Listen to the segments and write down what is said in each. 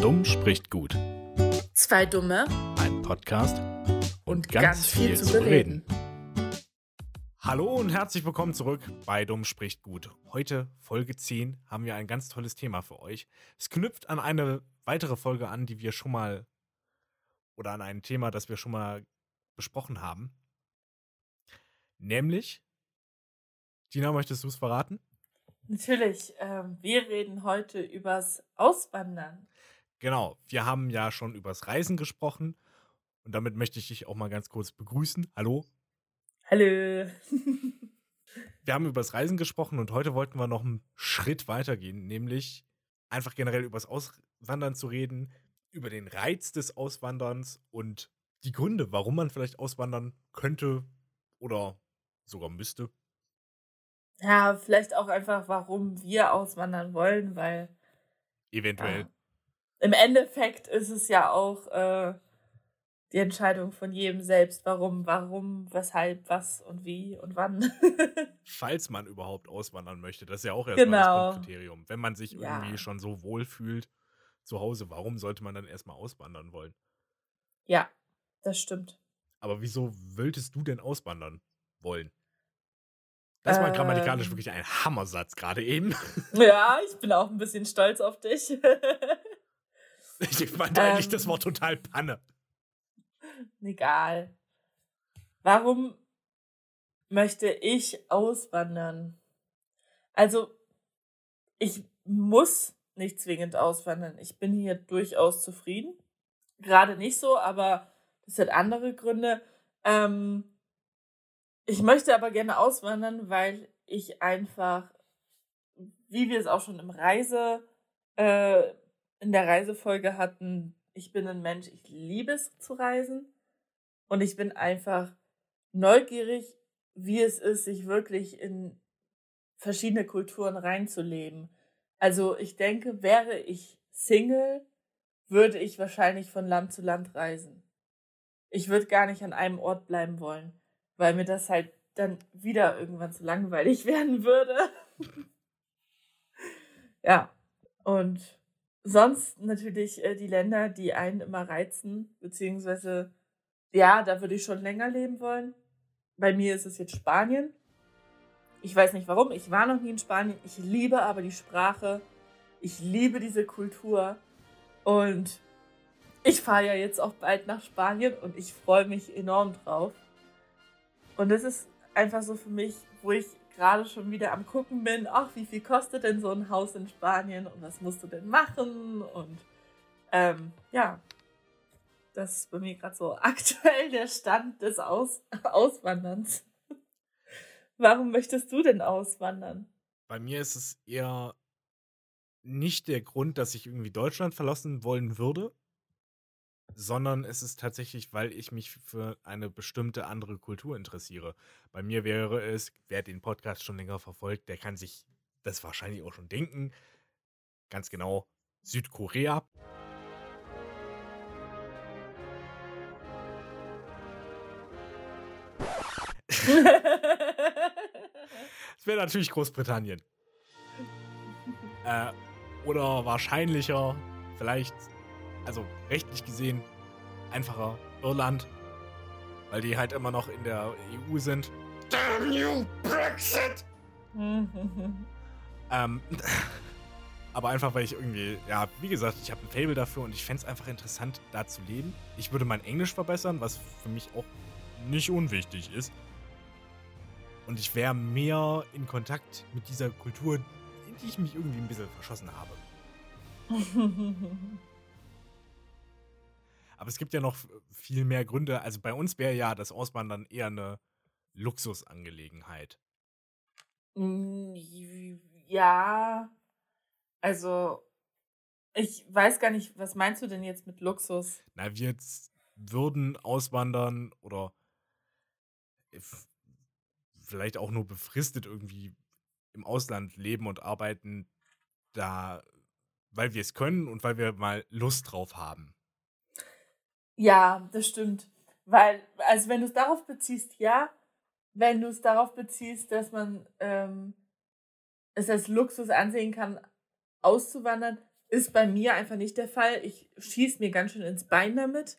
Dumm spricht gut. Zwei Dumme Ein Podcast und ganz, viel, zu bereden. Hallo und herzlich willkommen zurück bei Dumm spricht gut. Heute, Folge 10, haben wir ein ganz tolles Thema für euch. Es knüpft an eine weitere Folge an, die wir schon mal oder an ein Thema, das wir schon mal besprochen haben. Nämlich, Dina, möchtest du es verraten? Natürlich, ähm, wir reden heute übers Auswandern. Genau, wir haben ja schon übers Reisen gesprochen und damit möchte ich dich auch mal ganz kurz begrüßen. Hallo. Hallo. wir haben übers Reisen gesprochen und heute wollten wir noch einen Schritt weitergehen, nämlich einfach generell übers Auswandern zu reden, über den Reiz des Auswanderns und die Gründe, warum man vielleicht auswandern könnte oder sogar müsste. Ja, vielleicht auch einfach, warum wir auswandern wollen, weil. Eventuell. Ja, Im Endeffekt ist es ja auch äh, die Entscheidung von jedem selbst, warum, warum, weshalb, was und wie und wann. Falls man überhaupt auswandern möchte, das ist ja auch erstmal Genau. das Grundkriterium. Wenn man sich Ja. irgendwie schon so wohl fühlt zu Hause, warum sollte man dann erstmal auswandern wollen? ja, das stimmt. Aber wieso wolltest du denn auswandern wollen? Das war grammatikalisch Ähm. wirklich ein Hammersatz gerade eben. Ja, ich bin auch ein bisschen stolz auf dich. Ich meinte eigentlich Ähm. das Wort total Panne. Egal. Warum möchte ich auswandern? Also, ich muss nicht zwingend auswandern. Ich bin hier durchaus zufrieden. Gerade nicht so, aber das hat andere Gründe. Ähm, ich möchte aber gerne auswandern, weil ich einfach, wie wir es auch schon im Reise, äh, in der Reisefolge hatten, ich bin ein Mensch, ich liebe es zu reisen. Und ich bin einfach neugierig, wie es ist, sich wirklich in verschiedene Kulturen reinzuleben. Also ich denke, wäre ich Single, würde ich wahrscheinlich von Land zu Land reisen. Ich würde gar nicht an einem Ort bleiben wollen, weil mir das halt dann wieder irgendwann zu langweilig werden würde. ja, und sonst natürlich äh, die Länder, die einen immer reizen, beziehungsweise ja, da würde ich schon länger leben wollen. Bei mir ist es jetzt Spanien. Ich weiß nicht warum, ich war noch nie in Spanien. Ich liebe aber die Sprache. Ich liebe diese Kultur. Und ich fahre ja jetzt auch bald nach Spanien und ich freue mich enorm drauf. Und das ist einfach so für mich, wo ich gerade schon wieder am Gucken bin, ach, wie viel kostet denn so ein Haus in Spanien und was musst du denn machen? Und ähm, ja, das ist bei mir gerade so aktuell der Stand des Aus Auswanderns. Warum möchtest du denn auswandern? Bei mir ist es eher nicht der Grund, dass ich irgendwie Deutschland verlassen wollen würde, sondern es ist tatsächlich, weil ich mich für eine bestimmte andere Kultur interessiere. Bei mir wäre es, wer den Podcast schon länger verfolgt, der kann sich das wahrscheinlich auch schon denken. Ganz genau, Südkorea. Es wäre natürlich Großbritannien. Äh, oder wahrscheinlicher, vielleicht, also rechtlich gesehen, einfacher Irland, weil die halt immer noch in der EU sind. Damn you, Brexit! Ähm, aber einfach, weil ich irgendwie, ja, wie gesagt, ich habe ein Fable dafür und ich fände es einfach interessant, da zu leben. Ich würde mein Englisch verbessern, was für mich auch nicht unwichtig ist. Und ich wäre mehr in Kontakt mit dieser Kultur, in die ich mich irgendwie ein bisschen verschossen habe. Aber es gibt ja noch viel mehr Gründe. Also bei uns wäre ja das Auswandern eher eine Luxusangelegenheit. Mm, ja, also ich weiß gar nicht, was meinst du denn jetzt mit Luxus? Na, wir jetzt würden auswandern oder vielleicht auch nur befristet irgendwie im Ausland leben und arbeiten, da, weil wir es können und weil wir mal Lust drauf haben. Ja, das stimmt. Weil, also wenn du es darauf beziehst, ja. Wenn du es darauf beziehst, dass man ähm, es als Luxus ansehen kann, auszuwandern, ist bei mir einfach nicht der Fall. Ich schieße mir ganz schön ins Bein damit,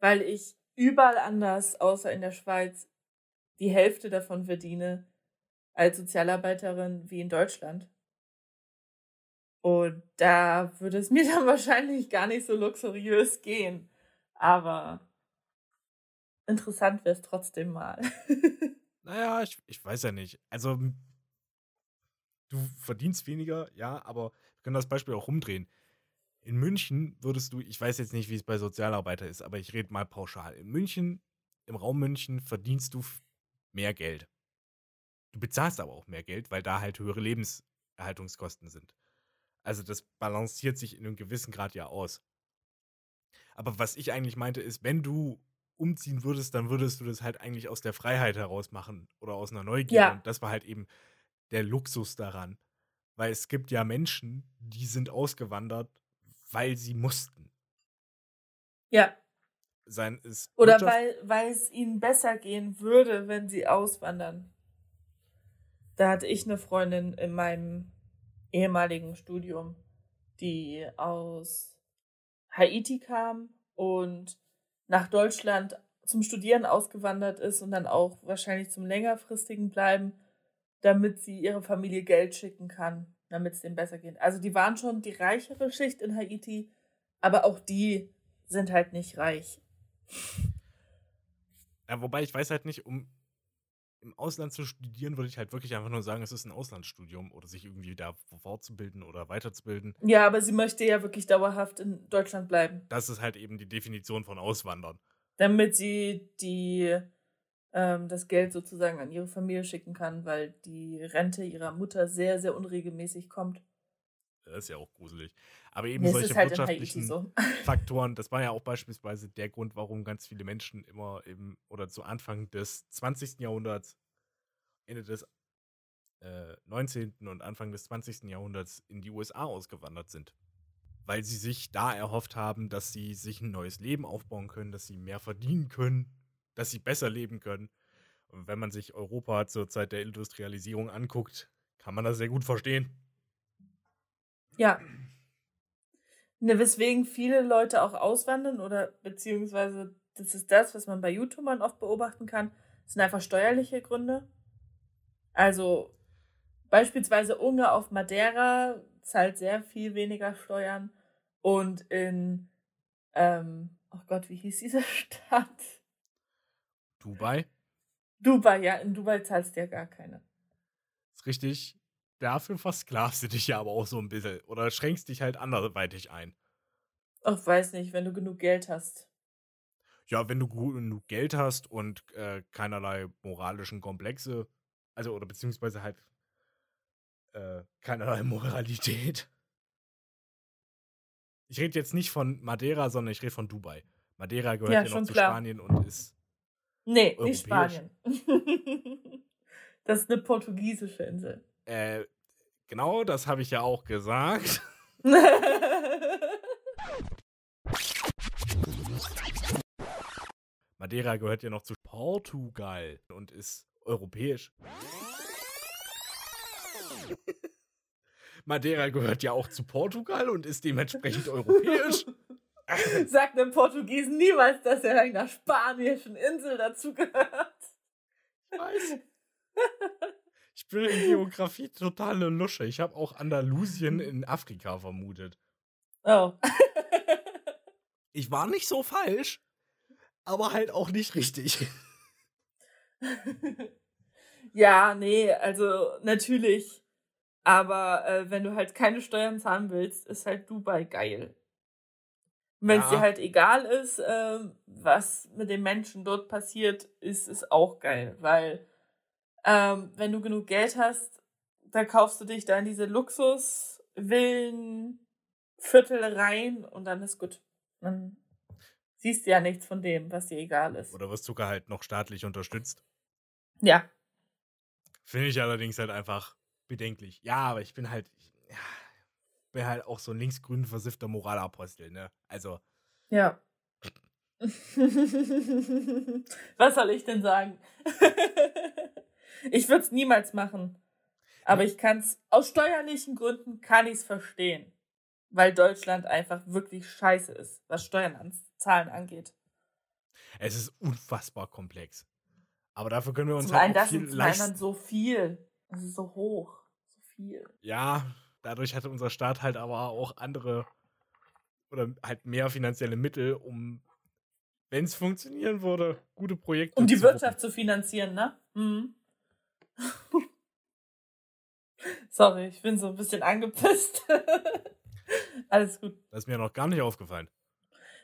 weil ich überall anders, außer in der Schweiz, die Hälfte davon verdiene als Sozialarbeiterin wie in Deutschland. Und da würde es mir dann wahrscheinlich gar nicht so luxuriös gehen. Aber interessant wäre es trotzdem mal. naja, ich, ich weiß ja nicht. Also, du verdienst weniger, ja, aber wir können das Beispiel auch rumdrehen. In München würdest du, ich weiß jetzt nicht, wie es bei Sozialarbeiter ist, aber ich rede mal pauschal. In München, im Raum München, verdienst du mehr Geld. Du bezahlst aber auch mehr Geld, weil da halt höhere Lebenserhaltungskosten sind. Also das balanciert sich in einem gewissen Grad ja aus. Aber was ich eigentlich meinte, ist, wenn du umziehen würdest, dann würdest du das halt eigentlich aus der Freiheit heraus machen oder aus einer Neugier. Ja. Und das war halt eben der Luxus daran. Weil es gibt ja Menschen, die sind ausgewandert, weil sie mussten. Ja. Sein ist Oder weil, weil es ihnen besser gehen würde, wenn sie auswandern. Da hatte ich eine Freundin in meinem ehemaligen Studium, die aus Haiti kam und nach Deutschland zum Studieren ausgewandert ist und dann auch wahrscheinlich zum längerfristigen Bleiben, damit sie ihre Familie Geld schicken kann, damit es denen besser geht. Also die waren schon die reichere Schicht in Haiti, aber auch die sind halt nicht reich. Ja, wobei ich weiß halt nicht, um im Ausland zu studieren, würde ich halt wirklich einfach nur sagen, es ist ein Auslandsstudium oder sich irgendwie da fortzubilden oder weiterzubilden. Ja, aber sie möchte ja wirklich dauerhaft in Deutschland bleiben. Das ist halt eben die Definition von Auswandern. Damit sie die, ähm, das Geld sozusagen an ihre Familie schicken kann, weil die Rente ihrer Mutter sehr, sehr unregelmäßig kommt. Das ist ja auch gruselig. Aber eben das solche halt wirtschaftlichen so. Faktoren, das war ja auch beispielsweise der Grund, warum ganz viele Menschen immer eben oder zu Anfang des 20. Jahrhunderts, Ende des äh, 19. und Anfang des 20. Jahrhunderts in die USA ausgewandert sind. Weil sie sich da erhofft haben, dass sie sich ein neues Leben aufbauen können, dass sie mehr verdienen können, dass sie besser leben können. Und wenn man sich Europa zur Zeit der Industrialisierung anguckt, kann man das sehr gut verstehen. Ja. Ne, weswegen viele Leute auch auswandern oder beziehungsweise das ist das, was man bei YouTubern oft beobachten kann, sind einfach steuerliche Gründe. Also beispielsweise Unge auf Madeira zahlt sehr viel weniger Steuern und in, ähm, oh Gott, wie hieß diese Stadt? Dubai? Dubai, ja, in Dubai zahlst du ja gar keine. Ist richtig dafür versklavst du dich ja aber auch so ein bisschen. Oder schränkst dich halt anderweitig ein. Ach, weiß nicht, wenn du genug Geld hast. Ja, wenn du genug Geld hast und äh, keinerlei moralischen Komplexe, also oder beziehungsweise halt äh, keinerlei Moralität. Ich rede jetzt nicht von Madeira, sondern ich rede von Dubai. Madeira gehört ja, ja noch zu klar. Spanien und ist. Nee, nicht Spanien. das ist eine portugiesische Insel. Äh, genau, das habe ich ja auch gesagt. Madeira gehört ja noch zu Portugal und ist europäisch. Madeira gehört ja auch zu Portugal und ist dementsprechend europäisch. Sagt einem Portugiesen niemals, dass er einer spanischen Insel dazugehört. Ich weiß. Ich bin in Geografie totale Lusche. Ich habe auch Andalusien in Afrika vermutet. Oh. ich war nicht so falsch, aber halt auch nicht richtig. ja, nee, also natürlich. Aber äh, wenn du halt keine Steuern zahlen willst, ist halt Dubai geil. Wenn es ja. dir halt egal ist, äh, was mit den Menschen dort passiert, ist es auch geil, weil ähm, wenn du genug Geld hast, dann kaufst du dich da in diese Luxusvillen, Viertel rein und dann ist gut. Dann siehst du ja nichts von dem, was dir egal ist. Oder wirst sogar halt noch staatlich unterstützt. Ja. Finde ich allerdings halt einfach bedenklich. Ja, aber ich bin halt, ja, bin halt auch so ein linksgrün versiffter Moralapostel, ne? Also. Ja. Was soll ich denn sagen? Ich würde es niemals machen. Aber ich kann es, aus steuerlichen Gründen kann ich es verstehen. weil Deutschland einfach wirklich scheiße ist, was Steuern an Zahlen angeht. Es ist unfassbar komplex. Aber dafür können wir uns zum halt einen auch das viel und zum anderen so viel. Also so hoch. So viel. Ja, dadurch hatte unser Staat halt aber auch andere oder halt mehr finanzielle Mittel, um, wenn es funktionieren würde, gute Projekte Um die zu. Wirtschaft zu finanzieren, ne? Mhm. Sorry, ich bin so ein bisschen angepisst. Alles gut. Das ist mir noch gar nicht aufgefallen.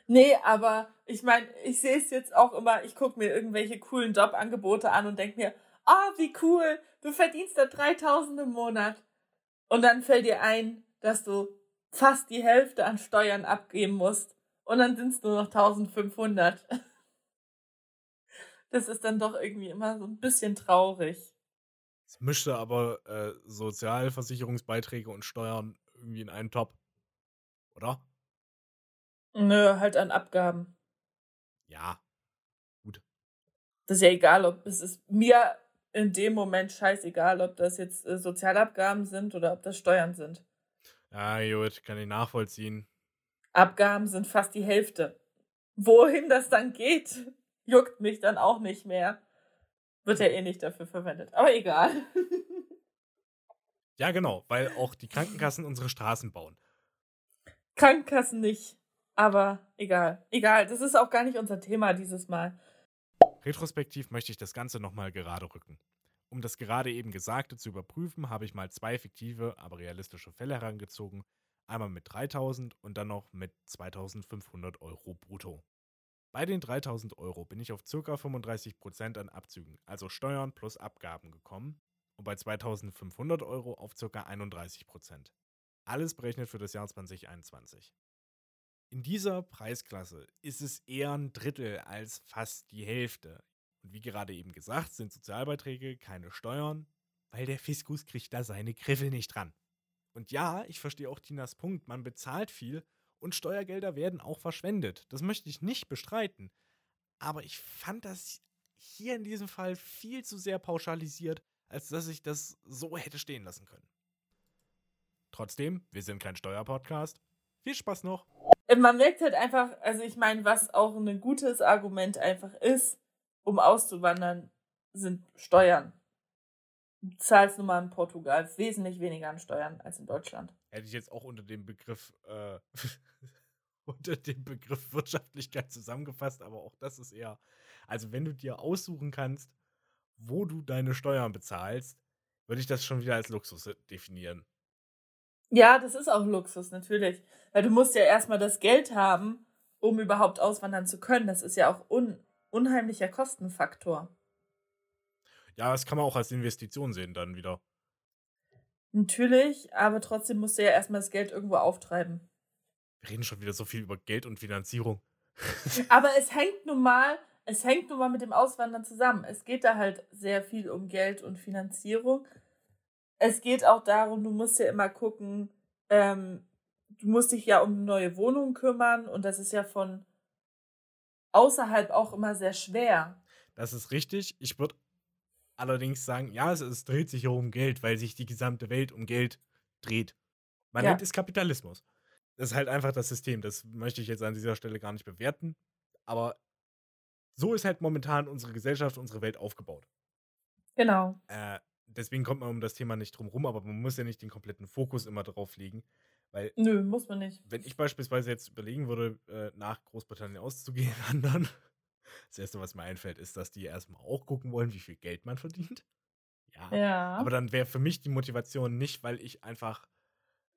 Nee, aber ich meine, ich sehe es jetzt auch immer, ich gucke mir irgendwelche coolen Jobangebote an und denke mir, ah, wie cool, du verdienst da 3000 im Monat. Und dann fällt dir ein, dass du fast die Hälfte an Steuern abgeben musst. Und dann sind es nur noch 1500. Das ist dann doch irgendwie immer so ein bisschen traurig. Es mischte aber äh, Sozialversicherungsbeiträge und Steuern irgendwie in einen Top. Oder? Nö, halt an Abgaben. Ja. Das ist ja egal, ob es ist mir in dem Moment scheißegal, ob das jetzt äh, Sozialabgaben sind oder ob das Steuern sind. Ja, gut, kann ich nachvollziehen. Abgaben sind fast die Hälfte. Wohin das dann geht, juckt mich dann auch nicht mehr. Wird ja eh nicht dafür verwendet. Aber egal. Ja, genau, weil auch die Krankenkassen unsere Straßen bauen. Krankenkassen nicht. Aber egal. Egal. Das ist auch gar nicht unser Thema dieses Mal. Retrospektiv möchte ich das Ganze nochmal gerade rücken. Um das gerade eben Gesagte zu überprüfen, habe ich mal zwei fiktive, aber realistische Fälle herangezogen. Einmal mit 3000 und dann noch mit 2500 Euro brutto. Bei den 3000 Euro bin ich auf ca. 35% an Abzügen, also Steuern plus Abgaben gekommen und bei 2500 Euro auf ca. 31%. Alles berechnet für das Jahr 2021. In dieser Preisklasse ist es eher ein Drittel als fast die Hälfte. Und wie gerade eben gesagt, sind Sozialbeiträge keine Steuern, weil der Fiskus kriegt da seine Griffel nicht dran. Und ja, ich verstehe auch Tinas Punkt, man bezahlt viel und Steuergelder werden auch verschwendet. Das möchte ich nicht bestreiten. Aber ich fand das hier in diesem Fall viel zu sehr pauschalisiert, als dass ich das so hätte stehen lassen können. Trotzdem, wir sind kein Steuerpodcast. Viel Spaß noch. Äh, Man merkt halt einfach, also ich meine, was auch ein gutes Argument einfach ist, um auszuwandern, sind Steuern. Du zahlst nun mal in Portugal wesentlich weniger an Steuern als in Deutschland. Hätte ich jetzt auch unter dem Begriff äh, unter dem Begriff Wirtschaftlichkeit zusammengefasst, aber auch das ist eher, also wenn du dir aussuchen kannst, wo du deine Steuern bezahlst, würde ich das schon wieder als Luxus definieren. Ja, das ist auch Luxus, natürlich. Weil du musst ja erstmal das Geld haben, um überhaupt auswandern zu können. Das ist ja auch un unheimlicher Kostenfaktor. Ja, das kann man auch als Investition sehen dann wieder. Natürlich, aber trotzdem musst du ja erstmal das Geld irgendwo auftreiben. Wir reden schon wieder so viel über Geld und Finanzierung. Aber es hängt nun mal, es hängt nun mal mit dem Auswandern zusammen. Es geht da halt sehr viel um Geld und Finanzierung. Es geht auch darum, du musst ja immer gucken, ähm, du musst dich ja um eine neue Wohnung kümmern und das ist ja von außerhalb auch immer sehr schwer. Das ist richtig. Ich würde allerdings sagen, ja, es, es dreht sich ja um Geld, weil sich die gesamte Welt um Geld dreht. Man Ja. nennt es Kapitalismus. Das ist halt einfach das System. Das möchte ich jetzt an dieser Stelle gar nicht bewerten. Aber so ist halt momentan unsere Gesellschaft, unsere Welt aufgebaut. Genau. Äh, deswegen kommt man um das Thema nicht drum rum, aber man muss ja nicht den kompletten Fokus immer drauf legen. Weil, Nö, muss man nicht. wenn ich beispielsweise jetzt überlegen würde, äh, nach Großbritannien auszugehen, wandern, das Erste, was mir einfällt, ist, dass die erstmal auch gucken wollen, wie viel Geld man verdient. Ja. Ja. Aber dann wäre für mich die Motivation nicht, weil ich einfach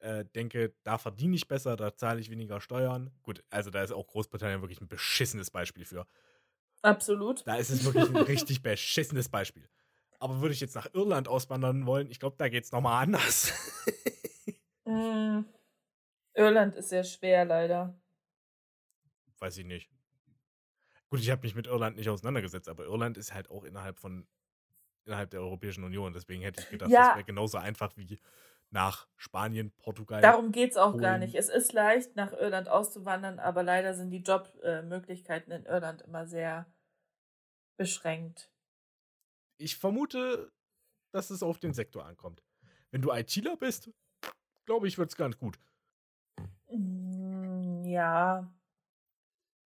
äh, denke, da verdiene ich besser, da zahle ich weniger Steuern. Gut, also da ist auch Großbritannien wirklich ein beschissenes Beispiel für. Absolut. Da ist es wirklich ein richtig beschissenes Beispiel. Aber würde ich jetzt nach Irland auswandern wollen, ich glaube, da geht es nochmal anders. Mm. Irland ist sehr schwer, leider. Weiß ich nicht. Gut, ich habe mich mit Irland nicht auseinandergesetzt, aber Irland ist halt auch innerhalb von innerhalb der Europäischen Union. Deswegen hätte ich gedacht, Ja. das wäre genauso einfach wie nach Spanien, Portugal. Darum geht's auch gar Polen. nicht. Es ist leicht, nach Irland auszuwandern, aber leider sind die Jobmöglichkeiten in Irland immer sehr beschränkt. Ich vermute, dass es auf den Sektor ankommt. Wenn du ITler bist, glaube ich, wird es ganz gut. Mm, ja.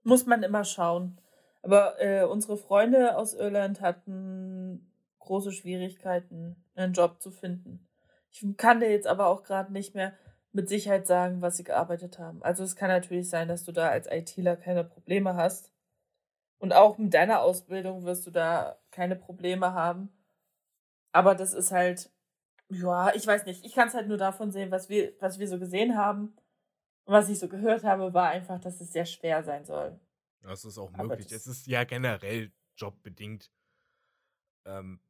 Muss man immer schauen. Aber äh, unsere Freunde aus Irland hatten große Schwierigkeiten, einen Job zu finden. Ich kann dir jetzt aber auch gerade nicht mehr mit Sicherheit sagen, was sie gearbeitet haben. Also es kann natürlich sein, dass du da als ITler keine Probleme hast. Und auch mit deiner Ausbildung wirst du da keine Probleme haben. Aber das ist halt, ja, ich weiß nicht. Ich kann es halt nur davon sehen, was wir, was wir so gesehen haben. Und was ich so gehört habe, war einfach, dass es sehr schwer sein soll. Das ist auch möglich. Es ist ja generell jobbedingt ähm,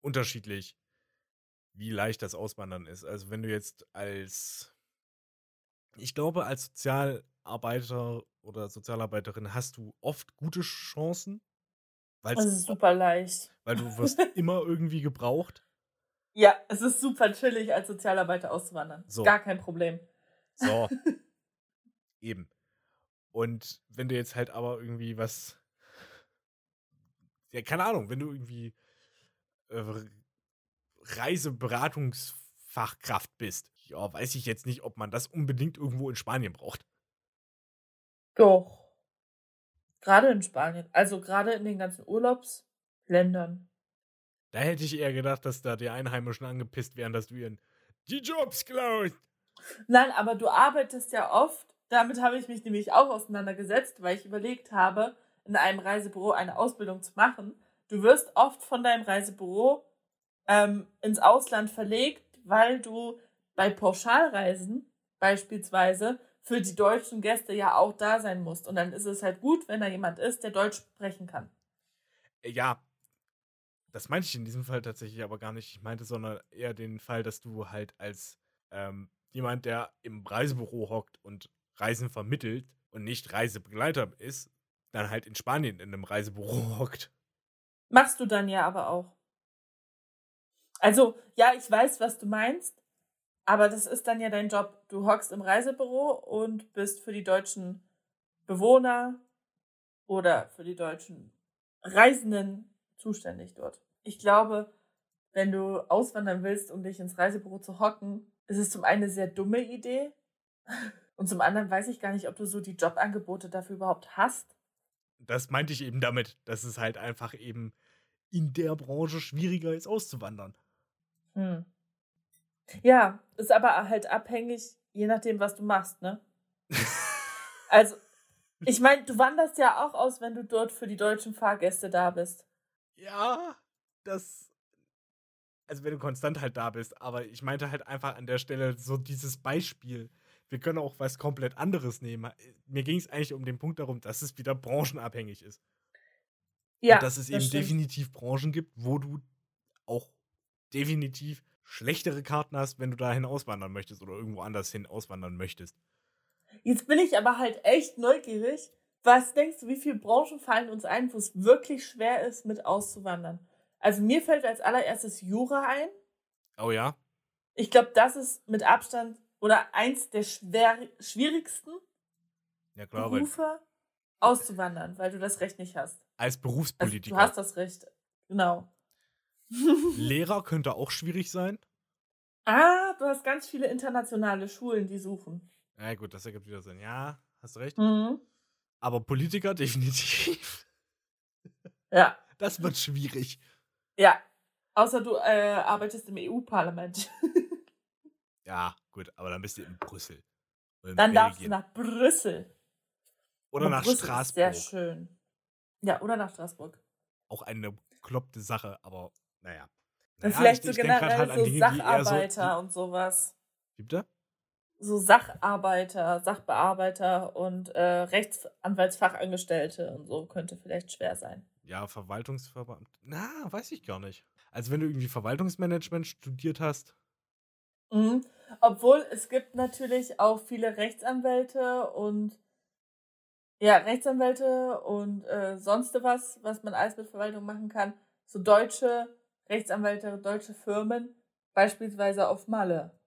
unterschiedlich wie leicht das Auswandern ist. Also wenn du jetzt als, ich glaube, als Sozialarbeiter oder Sozialarbeiterin hast du oft gute Chancen. Das ist super leicht. Weil du wirst immer irgendwie gebraucht. Ja, es ist super chillig, als Sozialarbeiter auszuwandern. So. Gar kein Problem. So. Eben. Und wenn du jetzt halt aber irgendwie was. Ja, keine Ahnung, wenn du irgendwie äh, Reiseberatungsfachkraft bist. Ja, weiß ich jetzt nicht, ob man das unbedingt irgendwo in Spanien braucht. Doch. Gerade in Spanien. Also gerade in den ganzen Urlaubsländern. Da hätte ich eher gedacht, dass da die Einheimischen angepisst wären, dass du ihren die Jobs klaust. Nein, aber du arbeitest ja oft. Damit habe ich mich nämlich auch auseinandergesetzt, weil ich überlegt habe, in einem Reisebüro eine Ausbildung zu machen. Du wirst oft von deinem Reisebüro ähm, ins Ausland verlegt, weil du bei Pauschalreisen beispielsweise für die deutschen Gäste ja auch da sein musst. Und dann ist es halt gut, wenn da jemand ist, der Deutsch sprechen kann. Äh, ja, das meinte ich in diesem Fall tatsächlich aber gar nicht. Ich meinte, sondern eher den Fall, dass du halt als ähm, jemand, der im Reisebüro hockt und Reisen vermittelt und nicht Reisebegleiter ist, dann halt in Spanien in einem Reisebüro hockt. Machst du dann ja aber auch. Also, ja, ich weiß, was du meinst, aber das ist dann ja dein Job. Du hockst im Reisebüro und bist für die deutschen Bewohner oder für die deutschen Reisenden zuständig dort. Ich glaube, wenn du auswandern willst, um dich ins Reisebüro zu hocken, ist es zum einen eine sehr dumme Idee und zum anderen weiß ich gar nicht, ob du so die Jobangebote dafür überhaupt hast. Das meinte ich eben damit, dass es halt einfach eben in der Branche schwieriger ist auszuwandern. Hm. Ja, ist aber halt abhängig, je nachdem, was du machst, ne? also, ich meine, du wanderst ja auch aus, wenn du dort für die deutschen Fahrgäste da bist. Ja, das. Also, wenn du konstant halt da bist, aber ich meinte halt einfach an der Stelle so dieses Beispiel. Wir können auch was komplett anderes nehmen. Mir ging es eigentlich um den Punkt darum, dass es wieder branchenabhängig ist. Ja. Und dass es das eben stimmt. definitiv Branchen gibt, wo du auch definitiv schlechtere Karten hast, wenn du dahin auswandern möchtest oder irgendwo anders hin auswandern möchtest. Jetzt bin ich aber halt echt neugierig. Was denkst du, wie viele Branchen fallen uns ein, wo es wirklich schwer ist, mit auszuwandern? Also mir fällt als allererstes Jura ein. Oh ja. Ich glaube, das ist mit Abstand oder eins der schwer, schwierigsten ja, klar, Berufe auszuwandern, weil du das Recht nicht hast. Als Berufspolitiker. Also, du hast das Recht, genau. Lehrer könnte auch schwierig sein. Ah, du hast ganz viele internationale Schulen, die suchen. Ja, gut, das ergibt wieder Sinn. Ja, hast recht. Mhm. Aber Politiker definitiv. Ja. Das wird schwierig. Ja. Außer du äh, arbeitest im EU-Parlament. ja, gut, aber dann bist du in Brüssel. In dann Belgien. darfst du nach Brüssel. Oder Und nach Brüssel Straßburg. sehr schön. Ja, oder nach Straßburg. Auch eine bekloppte Sache, aber naja. naja vielleicht ich, so generell halt so Dinge, Sacharbeiter so, und sowas. Wie bitte? So Sacharbeiter, Sachbearbeiter und äh, Rechtsanwaltsfachangestellte und so könnte vielleicht schwer sein. Ja, Verwaltungsverband. Na, weiß ich gar nicht. Also wenn du irgendwie Verwaltungsmanagement studiert hast. Mhm. Obwohl es gibt natürlich auch viele Rechtsanwälte und ja, Rechtsanwälte und äh, sonst was, was man alles mit Verwaltung machen kann, so deutsche Rechtsanwälte, deutsche Firmen, beispielsweise auf Malle.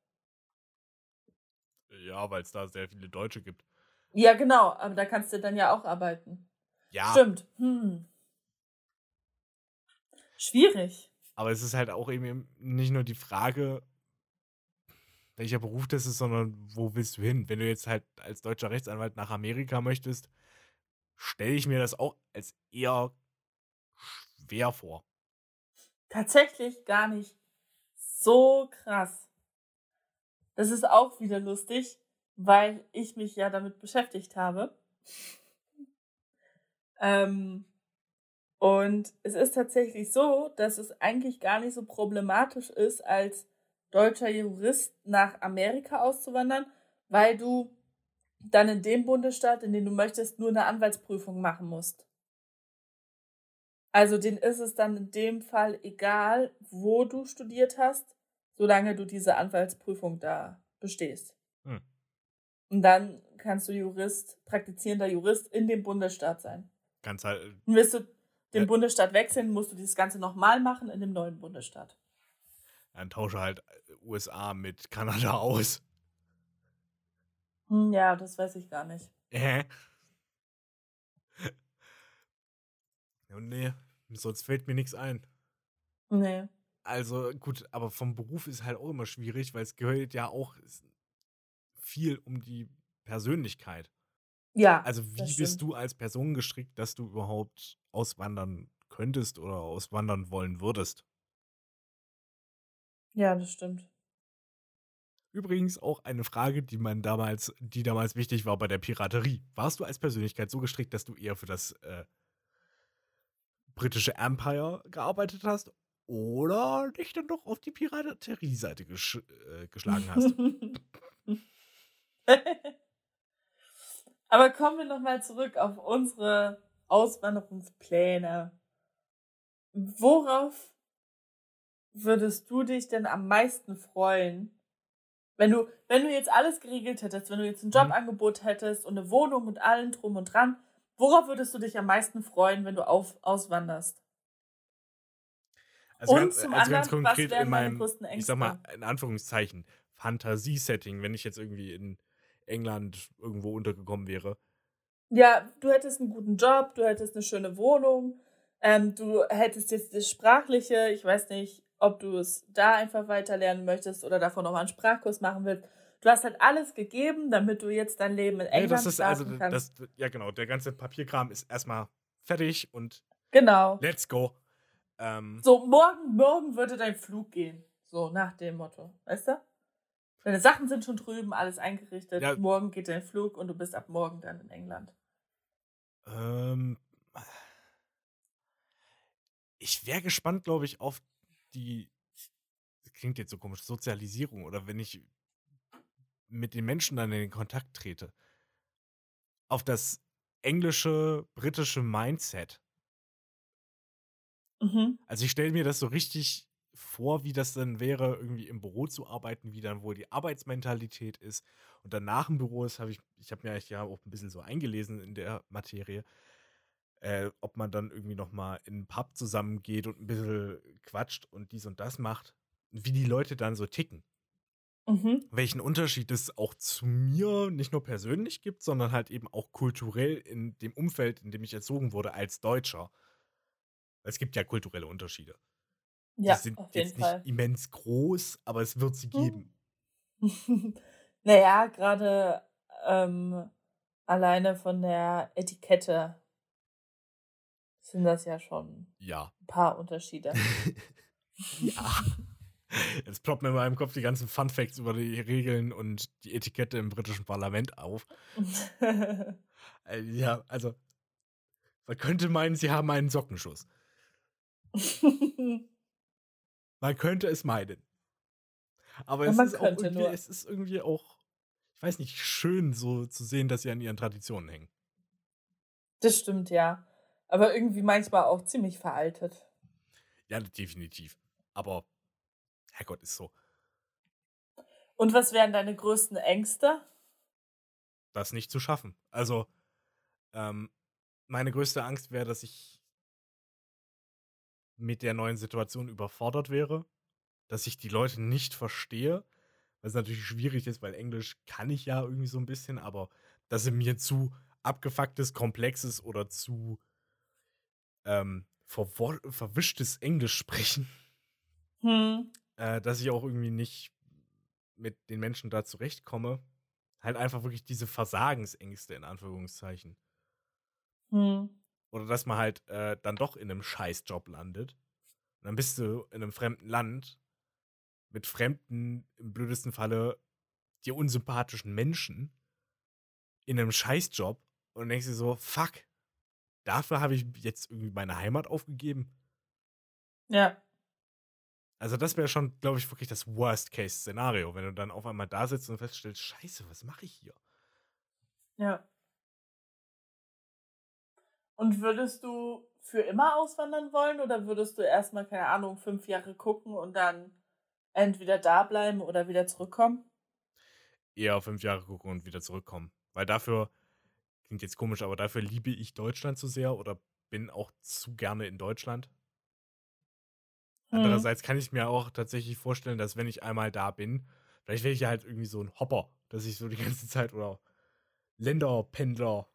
Ja, weil es da sehr viele Deutsche gibt. Ja, genau, aber da kannst du dann ja auch arbeiten. Ja. Stimmt. Hm. Schwierig. Aber es ist halt auch eben nicht nur die Frage, welcher Beruf das ist, sondern wo willst du hin? Wenn du jetzt halt als deutscher Rechtsanwalt nach Amerika möchtest, stelle ich mir das auch als eher schwer vor. Tatsächlich gar nicht so krass. Das ist auch wieder lustig, weil ich mich ja damit beschäftigt habe. Ähm, und es ist tatsächlich so, dass es eigentlich gar nicht so problematisch ist, als deutscher Jurist nach Amerika auszuwandern, weil du dann in dem Bundesstaat, in dem du möchtest, nur eine Anwaltsprüfung machen musst. Also den ist es dann in dem Fall egal, wo du studiert hast, solange du diese Anwaltsprüfung da bestehst. Hm. Und dann kannst du Jurist, praktizierender Jurist in dem Bundesstaat sein. Ganz halt. Und willst du den ja. Bundesstaat wechseln, musst du dieses Ganze nochmal machen in dem neuen Bundesstaat. Dann tausche halt USA mit Kanada aus. Hm, ja, das weiß ich gar nicht. Äh. nee, sonst fällt mir nichts ein. Nee. Also gut, aber vom Beruf ist halt auch immer schwierig, weil es gehört ja auch viel um die Persönlichkeit. Ja. Also wie bist du als Person gestrickt, dass du überhaupt auswandern könntest oder auswandern wollen würdest? Ja, das stimmt. Übrigens auch eine Frage, die man damals, die damals wichtig war bei der Piraterie. Warst du als Persönlichkeit so gestrickt, dass du eher für das äh, britische Empire gearbeitet hast oder dich dann doch auf die Piraterie-Seite gesch äh, geschlagen hast? Aber kommen wir nochmal zurück auf unsere Auswanderungspläne. Worauf würdest du dich denn am meisten freuen, wenn du, wenn du jetzt alles geregelt hättest, wenn du jetzt ein mhm. Jobangebot hättest und eine Wohnung und allen drum und dran, worauf würdest du dich am meisten freuen, wenn du auf, auswanderst? Also und ganz, zum also anderen, konkret in meinem, ich sag mal, in Anführungszeichen, Fantasiesetting, wenn ich jetzt irgendwie in England irgendwo untergekommen wäre. Ja, du hättest einen guten Job, du hättest eine schöne Wohnung, ähm, du hättest jetzt das Sprachliche, ich weiß nicht, ob du es da einfach weiter lernen möchtest oder davon nochmal einen Sprachkurs machen willst. Du hast halt alles gegeben, damit du jetzt dein Leben in England also starten also, kannst. Das, ja, genau. Der ganze Papierkram ist erstmal fertig und genau. let's go. Ähm, so, morgen, morgen würde dein Flug gehen. So, nach dem Motto. Weißt du? Deine Sachen sind schon drüben, alles eingerichtet. Ja. Morgen geht dein Flug und du bist ab morgen dann in England. Ähm, ich wäre gespannt, glaube ich, auf die, das klingt jetzt so komisch, Sozialisierung oder wenn ich mit den Menschen dann in den Kontakt trete, auf das englische, britische Mindset. Mhm. Also ich stelle mir das so richtig vor, wie das dann wäre, irgendwie im Büro zu arbeiten, wie dann wohl die Arbeitsmentalität ist. Und dann nach dem Büro ist, habe ich, ich habe mir ja auch ein bisschen so eingelesen in der Materie, äh, ob man dann irgendwie nochmal in einen Pub zusammengeht und ein bisschen quatscht und dies und das macht, wie die Leute dann so ticken. Mhm. Welchen Unterschied es auch zu mir nicht nur persönlich gibt, sondern halt eben auch kulturell in dem Umfeld, in dem ich erzogen wurde als Deutscher. Es gibt ja kulturelle Unterschiede. Ja, die sind jetzt nicht immens groß, aber es wird sie geben. naja, gerade ähm, alleine von der Etikette sind das ja schon ja. ein paar Unterschiede. ja. Jetzt ploppen mir in meinem Kopf die ganzen Fun Facts über die Regeln und die Etikette im britischen Parlament auf. Äh, ja, also man könnte meinen, sie haben einen Sockenschuss. Man könnte es meiden. Aber es, ist auch irgendwie, es ist irgendwie auch, ich weiß nicht, schön so zu sehen, dass sie an ihren Traditionen hängen. Das stimmt, ja. Aber irgendwie manchmal auch ziemlich veraltet. Ja, definitiv. Aber, Herrgott, ist so. Und was wären deine größten Ängste? Das nicht zu schaffen. Also, ähm, meine größte Angst wäre, dass ich mit der neuen Situation überfordert wäre, dass ich die Leute nicht verstehe, was natürlich schwierig ist, weil Englisch kann ich ja irgendwie so ein bisschen, aber dass sie mir zu abgefucktes, komplexes oder zu ähm, verwischtes Englisch sprechen, hm. äh, dass ich auch irgendwie nicht mit den Menschen da zurechtkomme, halt einfach wirklich diese Versagensängste in Anführungszeichen. Hm. Oder dass man halt äh, dann doch in einem Scheißjob landet. Und dann bist du in einem fremden Land mit fremden, im blödesten Falle, dir unsympathischen Menschen in einem Scheißjob und denkst dir so, fuck, dafür habe ich jetzt irgendwie meine Heimat aufgegeben. Ja. Also das wäre schon, glaube ich, wirklich das Worst-Case-Szenario, wenn du dann auf einmal da sitzt und feststellst, scheiße, was mache ich hier? Ja. Und würdest du für immer auswandern wollen oder würdest du erstmal, keine Ahnung, fünf Jahre gucken und dann entweder da bleiben oder wieder zurückkommen? Eher fünf Jahre gucken und wieder zurückkommen. Weil dafür, klingt jetzt komisch, aber dafür liebe ich Deutschland zu sehr oder bin auch zu gerne in Deutschland. Hm. Andererseits kann ich mir auch tatsächlich vorstellen, dass wenn ich einmal da bin, vielleicht werde ich ja halt irgendwie so ein Hopper, dass ich so die ganze Zeit oder Länderpendler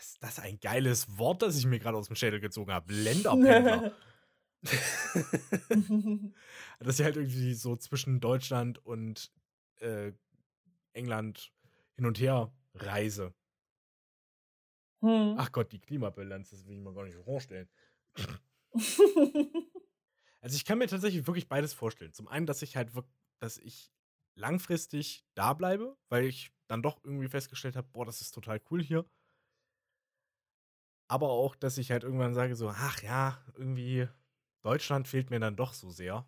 was ist das ein geiles Wort, das ich mir gerade aus dem Schädel gezogen habe? Länderpendler. dass ich halt irgendwie so zwischen Deutschland und äh, England hin und her reise. Hm. Ach Gott, die Klimabilanz, das will ich mir gar nicht vorstellen. also ich kann mir tatsächlich wirklich beides vorstellen. Zum einen, dass ich halt wirklich, dass ich langfristig da bleibe, weil ich dann doch irgendwie festgestellt habe, boah, das ist total cool hier aber auch, dass ich halt irgendwann sage so, ach ja, irgendwie Deutschland fehlt mir dann doch so sehr.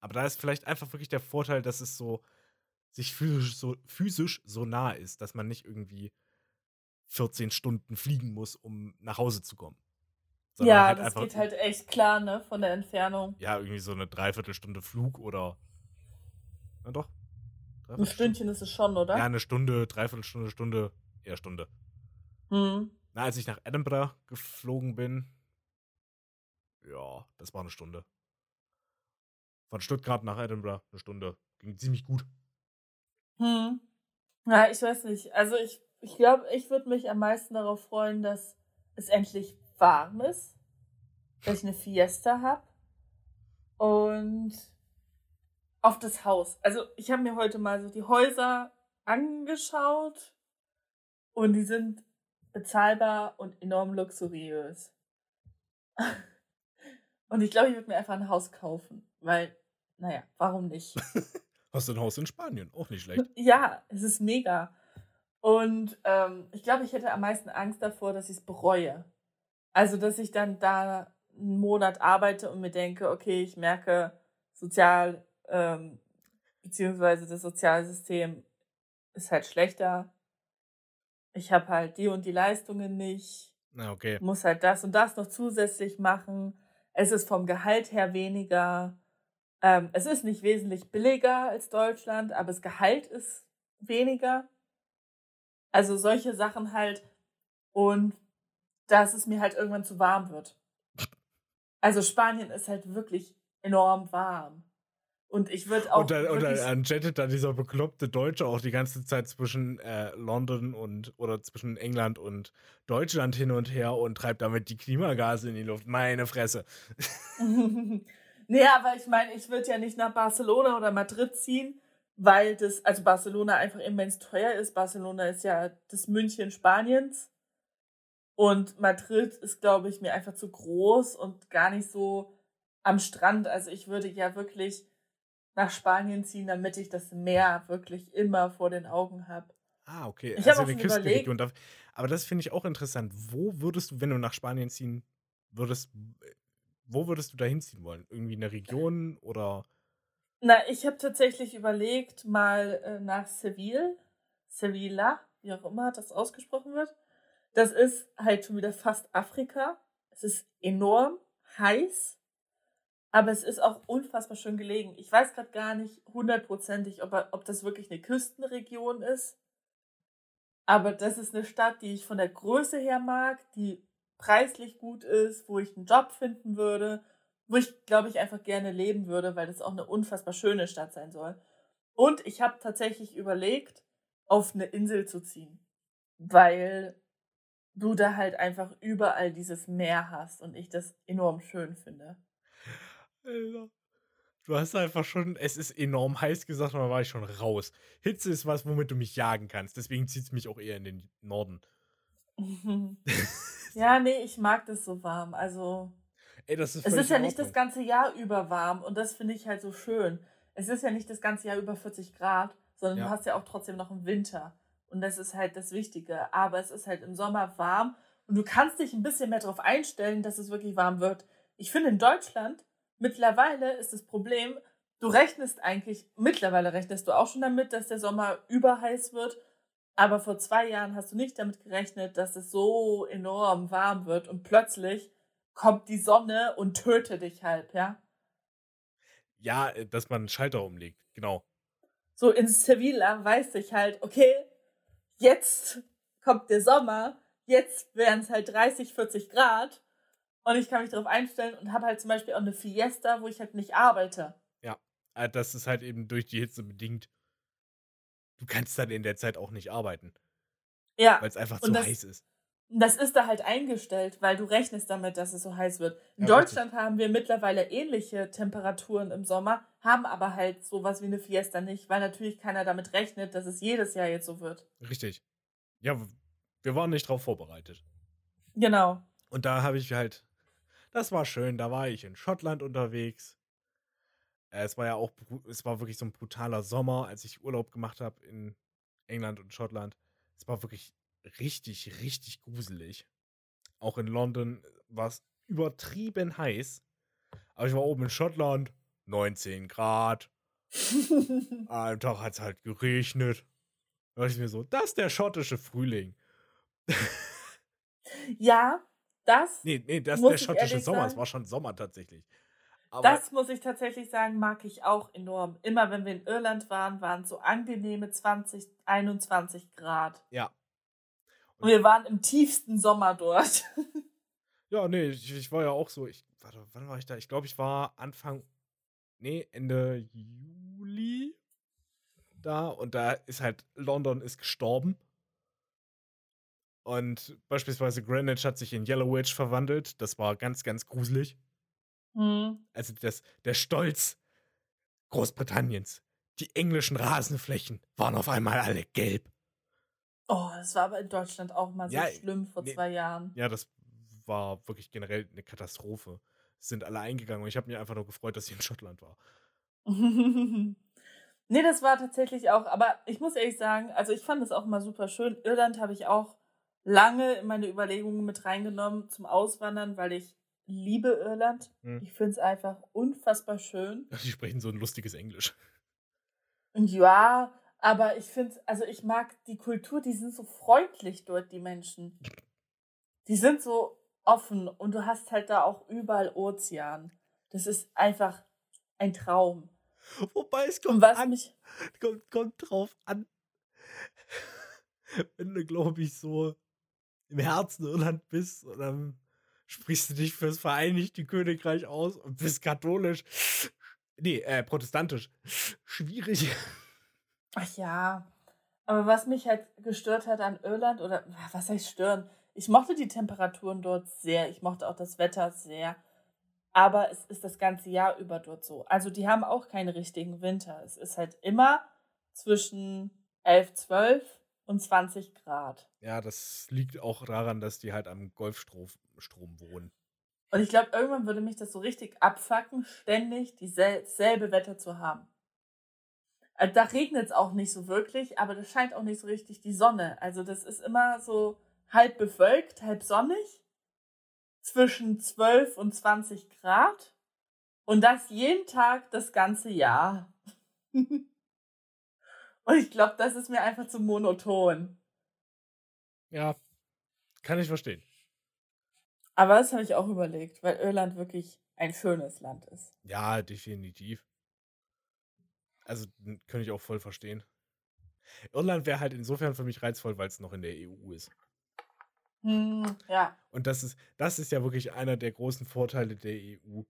Aber da ist vielleicht einfach wirklich der Vorteil, dass es so sich physisch so, physisch so nah ist, dass man nicht irgendwie 14 Stunden fliegen muss, um nach Hause zu kommen. Ja, halt das geht halt echt klar, ne, von der Entfernung. Ja, irgendwie so eine Dreiviertelstunde Flug oder. Na doch. Ein Stündchen ist es schon, oder? Ja, eine Stunde, Dreiviertelstunde, Stunde, eher Stunde. Hm. Na, als ich nach Edinburgh geflogen bin, ja, das war eine Stunde. Von Stuttgart nach Edinburgh eine Stunde. Ging ziemlich gut. Hm. Ja, ich weiß nicht. Also ich, ich glaube, ich würde mich am meisten darauf freuen, dass es endlich warm ist, dass ich eine Fiesta habe und auf das Haus. Also ich habe mir heute mal so die Häuser angeschaut und die sind bezahlbar und enorm luxuriös. und ich glaube, ich würde mir einfach ein Haus kaufen, weil, naja, warum nicht? Hast du ein Haus in Spanien? Auch nicht schlecht. Ja, es ist mega. Und ähm, ich glaube, ich hätte am meisten Angst davor, dass ich es bereue. Also, dass ich dann da einen Monat arbeite und mir denke, okay, ich merke, sozial, ähm, beziehungsweise das Sozialsystem ist halt schlechter ich habe halt die und die Leistungen nicht. Na, okay. Muss halt das und das noch zusätzlich machen. Es ist vom Gehalt her weniger. Ähm, es ist nicht wesentlich billiger als Deutschland, aber das Gehalt ist weniger. Also solche Sachen halt. Und dass es mir halt irgendwann zu warm wird. Also Spanien ist halt wirklich enorm warm. Und ich würde auch. Und dann, und dann jettet dann dieser bekloppte Deutsche auch die ganze Zeit zwischen äh, London und oder zwischen England und Deutschland hin und her und treibt damit die Klimagase in die Luft. Meine Fresse. nee, aber ich meine, ich würde ja nicht nach Barcelona oder Madrid ziehen, weil das, also Barcelona einfach immens teuer ist. Barcelona ist ja das München Spaniens. Und Madrid ist, glaube ich, mir einfach zu groß und gar nicht so am Strand. Also ich würde ja wirklich nach Spanien ziehen, damit ich das Meer wirklich immer vor den Augen habe. Ah, okay. Ich also eine Küstenregion. Aber das finde ich auch interessant. Wo würdest du, wenn du nach Spanien ziehen würdest, wo würdest du da hinziehen wollen? Irgendwie eine Region oder? Na, ich habe tatsächlich überlegt, mal äh, nach Seville, Sevilla, wie auch immer das ausgesprochen wird. Das ist halt schon wieder fast Afrika. Es ist enorm heiß. Aber es ist auch unfassbar schön gelegen. Ich weiß gerade gar nicht hundertprozentig, ob, ob das wirklich eine Küstenregion ist. Aber das ist eine Stadt, die ich von der Größe her mag, die preislich gut ist, wo ich einen Job finden würde, wo ich, glaube ich, einfach gerne leben würde, weil das auch eine unfassbar schöne Stadt sein soll. Und ich habe tatsächlich überlegt, auf eine Insel zu ziehen, weil du da halt einfach überall dieses Meer hast und ich das enorm schön finde. Alter. Du hast einfach schon, es ist enorm heiß gesagt, dann war ich schon raus. Hitze ist was, womit du mich jagen kannst. Deswegen zieht es mich auch eher in den Norden. ja, nee, ich mag das so warm. Also. Ey, das ist es ist ja nicht das ganze Jahr über warm und das finde ich halt so schön. Es ist ja nicht das ganze Jahr über 40 Grad, sondern ja. du hast ja auch trotzdem noch einen Winter. Und das ist halt das Wichtige. Aber es ist halt im Sommer warm und du kannst dich ein bisschen mehr darauf einstellen, dass es wirklich warm wird. Ich finde in Deutschland Mittlerweile ist das Problem, du rechnest eigentlich, mittlerweile rechnest du auch schon damit, dass der Sommer überheiß wird. Aber vor zwei Jahren hast du nicht damit gerechnet, dass es so enorm warm wird und plötzlich kommt die Sonne und tötet dich halb, ja? Ja, äh, dass man einen Schalter umlegt, genau. So in Sevilla weiß ich halt, okay, jetzt kommt der Sommer, jetzt wären es halt 30, 40 Grad und ich kann mich darauf einstellen und habe halt zum Beispiel auch eine Fiesta, wo ich halt nicht arbeite. Ja, äh, das ist halt eben durch die Hitze bedingt. Du kannst dann in der Zeit auch nicht arbeiten. Ja. Weil es einfach zu das, heiß ist. Das ist da halt eingestellt, weil du rechnest damit, dass es so heiß wird. In ja, Deutschland richtig. haben wir mittlerweile ähnliche Temperaturen im Sommer, haben aber halt sowas wie eine Fiesta nicht, weil natürlich keiner damit rechnet, dass es jedes Jahr jetzt so wird. Richtig. Ja, wir waren nicht drauf vorbereitet. Genau. Und da habe ich halt das war schön. Da war ich in Schottland unterwegs. Äh, es war ja auch, es war wirklich so ein brutaler Sommer, als ich Urlaub gemacht habe in England und Schottland. Es war wirklich richtig, richtig gruselig. Auch in London war es übertrieben heiß. Aber ich war oben in Schottland, 19 Grad. Am Tag hat es halt geregnet. Da dachte ich mir so, das ist der schottische Frühling. ja, das. Nee, nee, das ist der schottische Sommer. Sagen, es war schon Sommer tatsächlich. Aber das muss ich tatsächlich sagen, mag ich auch enorm. Immer wenn wir in Irland waren, waren so angenehme 20, 21 Grad. Ja. Und, wir waren im tiefsten Sommer dort. ja, nee, ich, ich, war ja auch so. Ich, warte, wann war ich da? Ich glaube, ich war Anfang, nee, Ende Juli da. Und da ist halt, London ist gestorben. Und beispielsweise Greenwich hat sich in Yellow Witch verwandelt. Das war ganz, ganz gruselig. Mhm. Also das, der Stolz Großbritanniens. Die englischen Rasenflächen waren auf einmal alle gelb. Oh, das war aber in Deutschland auch mal so ja, schlimm vor nee, zwei Jahren. Ja, das war wirklich generell eine Katastrophe. Es sind alle eingegangen und ich habe mich einfach nur gefreut, dass ich in Schottland war. nee, das war tatsächlich auch, aber ich muss ehrlich sagen, also ich fand es auch mal super schön. Irland habe ich auch lange in meine Überlegungen mit reingenommen zum Auswandern, weil ich liebe Irland. Hm. Ich finde es einfach unfassbar schön. Die sprechen so ein lustiges Englisch. Und ja, aber ich finde, also ich mag die Kultur, die sind so freundlich dort, die Menschen. Die sind so offen und du hast halt da auch überall Ozean. Das ist einfach ein Traum. Wobei es kommt, an, mich kommt, kommt drauf an, wenn du, glaube ich, so im Herzen Irland bist und dann sprichst du dich fürs Vereinigte Königreich aus und bist katholisch. Nee, äh, protestantisch. Schwierig. Ach ja. Aber was mich halt gestört hat an Irland, oder was heißt stören? Ich mochte die Temperaturen dort sehr. Ich mochte auch das Wetter sehr. Aber es ist das ganze Jahr über dort so. Also die haben auch keinen richtigen Winter. Es ist halt immer zwischen 11, 12 und 20 Grad. Ja, das liegt auch daran, dass die halt am Golfstrom Strom wohnen. Und ich glaube, irgendwann würde mich das so richtig abfacken, ständig dieselbe Wetter zu haben. Also da regnet es auch nicht so wirklich, aber das scheint auch nicht so richtig die Sonne. Also das ist immer so halb bewölkt, halb sonnig, zwischen 12 und 20 Grad und das jeden Tag das ganze Jahr. Und ich glaube, das ist mir einfach zu monoton. Ja, kann ich verstehen. Aber das habe ich auch überlegt, weil Irland wirklich ein schönes Land ist. Ja, definitiv. Also könnte ich auch voll verstehen. Irland wäre halt insofern für mich reizvoll, weil es noch in der EU ist. Hm, ja. Und das ist, das ist ja wirklich einer der großen Vorteile der EU,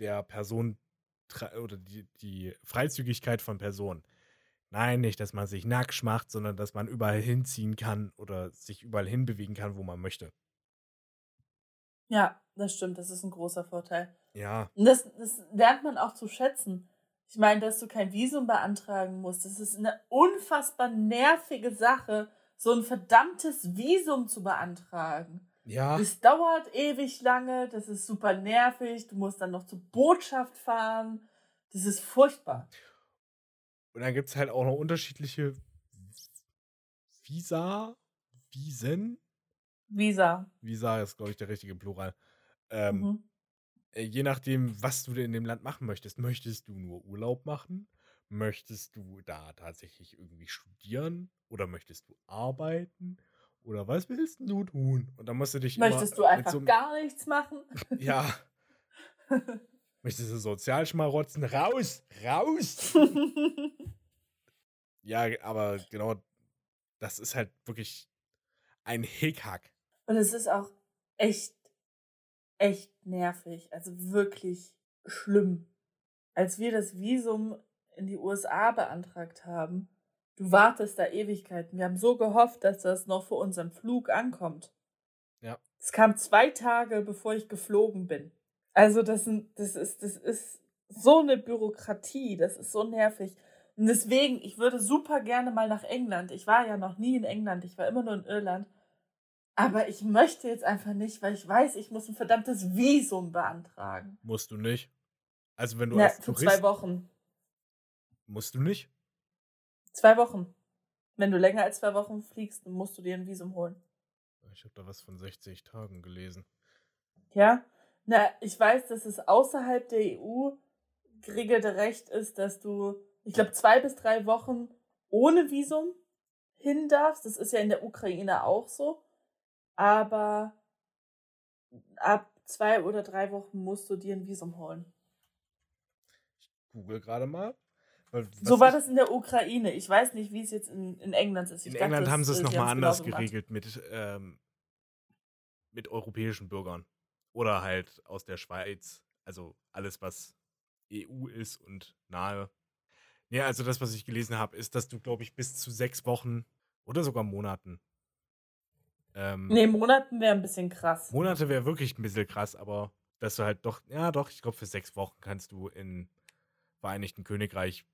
der Person oder die, die Freizügigkeit von Personen. Nein, nicht, dass man sich nackt macht, sondern dass man überall hinziehen kann oder sich überall hinbewegen kann, wo man möchte. Ja. das stimmt, das ist ein großer Vorteil. Ja. Und das, das lernt man auch zu schätzen. Ich meine, dass du kein Visum beantragen musst, das ist eine unfassbar nervige Sache, so ein verdammtes Visum zu beantragen. Ja. Es dauert ewig lange, das ist super nervig, du musst dann noch zur Botschaft fahren. Das ist furchtbar. Und dann gibt es halt auch noch unterschiedliche Visa, Visen. Visa. Visa ist, glaube ich, der richtige Plural. Ähm, Mhm. Äh, je nachdem, was du in dem Land machen möchtest. Möchtest du nur Urlaub machen? Möchtest du da tatsächlich irgendwie studieren? Oder möchtest du arbeiten? Oder was willst du tun? Und dann musst du dich Möchtest du mit einfach so gar nichts machen? Ja. Möchtest du sozial schmarotzen? Raus! Raus! Ja, aber genau, das ist halt wirklich ein Hickhack. Und es ist auch echt, echt nervig. Also wirklich schlimm. Als wir das Visum in die USA beantragt haben, du wartest da Ewigkeiten. Wir haben so gehofft, dass das noch vor unserem Flug ankommt. Ja. Es kam zwei Tage, bevor ich geflogen bin. Also das, sind, das, ist, das ist so eine Bürokratie, das ist so nervig. Und deswegen, ich würde super gerne mal nach England. Ich war ja noch nie in England, ich war immer nur in Irland. Aber ich möchte jetzt einfach nicht, weil ich weiß, ich muss ein verdammtes Visum beantragen. Musst du nicht. Also wenn du Ja, als für Tourist zwei Wochen. musst du nicht. Zwei Wochen. Wenn du länger als zwei Wochen fliegst, dann musst du dir ein Visum holen. Ich habe da was von 60 Tagen gelesen. Ja? Na, ich weiß, dass es außerhalb der EU geregelte Recht ist, dass du, ich glaube, zwei bis drei Wochen ohne Visum hin darfst. Das ist ja in der Ukraine auch so. Aber ab zwei oder drei Wochen musst du dir ein Visum holen. Google gerade mal. So war ich- das in der Ukraine. Ich weiß nicht, wie es jetzt in, in England ist. Ich In dachte, England haben sie es nochmal anders geregelt mit, ähm, mit europäischen Bürgern. Oder halt aus der Schweiz. Also alles, was EU ist und nahe. Nee, also das, was ich gelesen habe, ist, dass du, glaube ich, bis zu sechs Wochen oder sogar Monaten. Ähm, Nee, Monaten wäre ein bisschen krass. Monate wäre wirklich ein bisschen krass, aber dass du halt doch, ja doch, ich glaube, für sechs Wochen kannst du in Vereinigten Königreich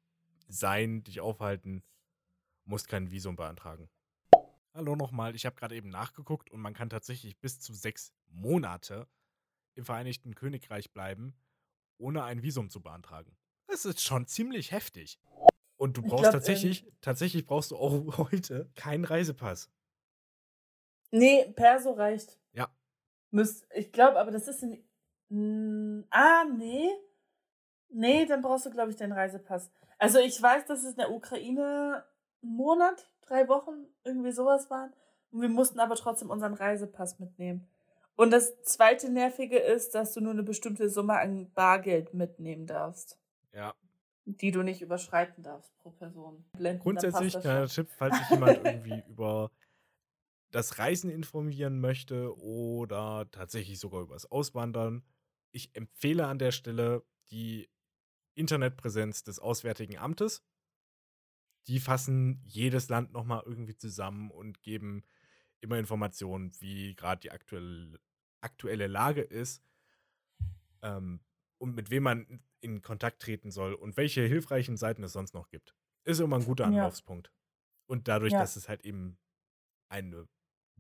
sein, dich aufhalten, musst kein Visum beantragen. Hallo nochmal, ich habe gerade eben nachgeguckt und man kann tatsächlich bis zu sechs Monate im Vereinigten Königreich bleiben, ohne ein Visum zu beantragen. Das ist schon ziemlich heftig. Und du brauchst glaub, tatsächlich, tatsächlich brauchst du auch heute keinen Reisepass. Nee, Perso reicht. Ja. Müsst, ich glaube, aber das ist in. Mm, ah, nee. Nee, dann brauchst du, glaube ich, den Reisepass. Also ich weiß, dass es in der Ukraine einen Monat, drei Wochen, irgendwie sowas waren. Und wir mussten aber trotzdem unseren Reisepass mitnehmen. Und das zweite Nervige ist, dass du nur eine bestimmte Summe an Bargeld mitnehmen darfst, Ja, die du nicht überschreiten darfst pro Person. Blenden, Grundsätzlich, kleiner schon. Tipp, falls sich jemand irgendwie über das Reisen informieren möchte oder tatsächlich sogar über das Auswandern, ich empfehle an der Stelle die Internetpräsenz des Auswärtigen Amtes. Die fassen jedes Land nochmal irgendwie zusammen und geben immer Informationen, wie gerade die aktuelle, aktuelle Lage ist ähm, und mit wem man in Kontakt treten soll und welche hilfreichen Seiten es sonst noch gibt. Ist immer ein guter Ja. Anlaufspunkt. Und dadurch, Ja. dass es halt eben eine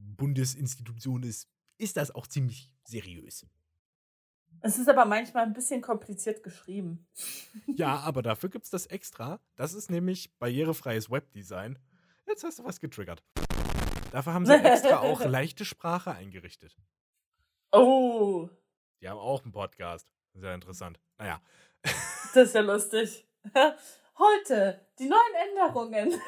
Bundesinstitution ist, ist das auch ziemlich seriös. Es ist aber manchmal ein bisschen kompliziert geschrieben. Ja, aber dafür gibt es das extra. Das ist nämlich barrierefreies Webdesign. Jetzt hast du was getriggert. Dafür haben sie extra auch leichte Sprache eingerichtet. Oh, Die haben auch einen Podcast. Sehr interessant. Naja. das ist ja lustig. Heute die neuen Änderungen.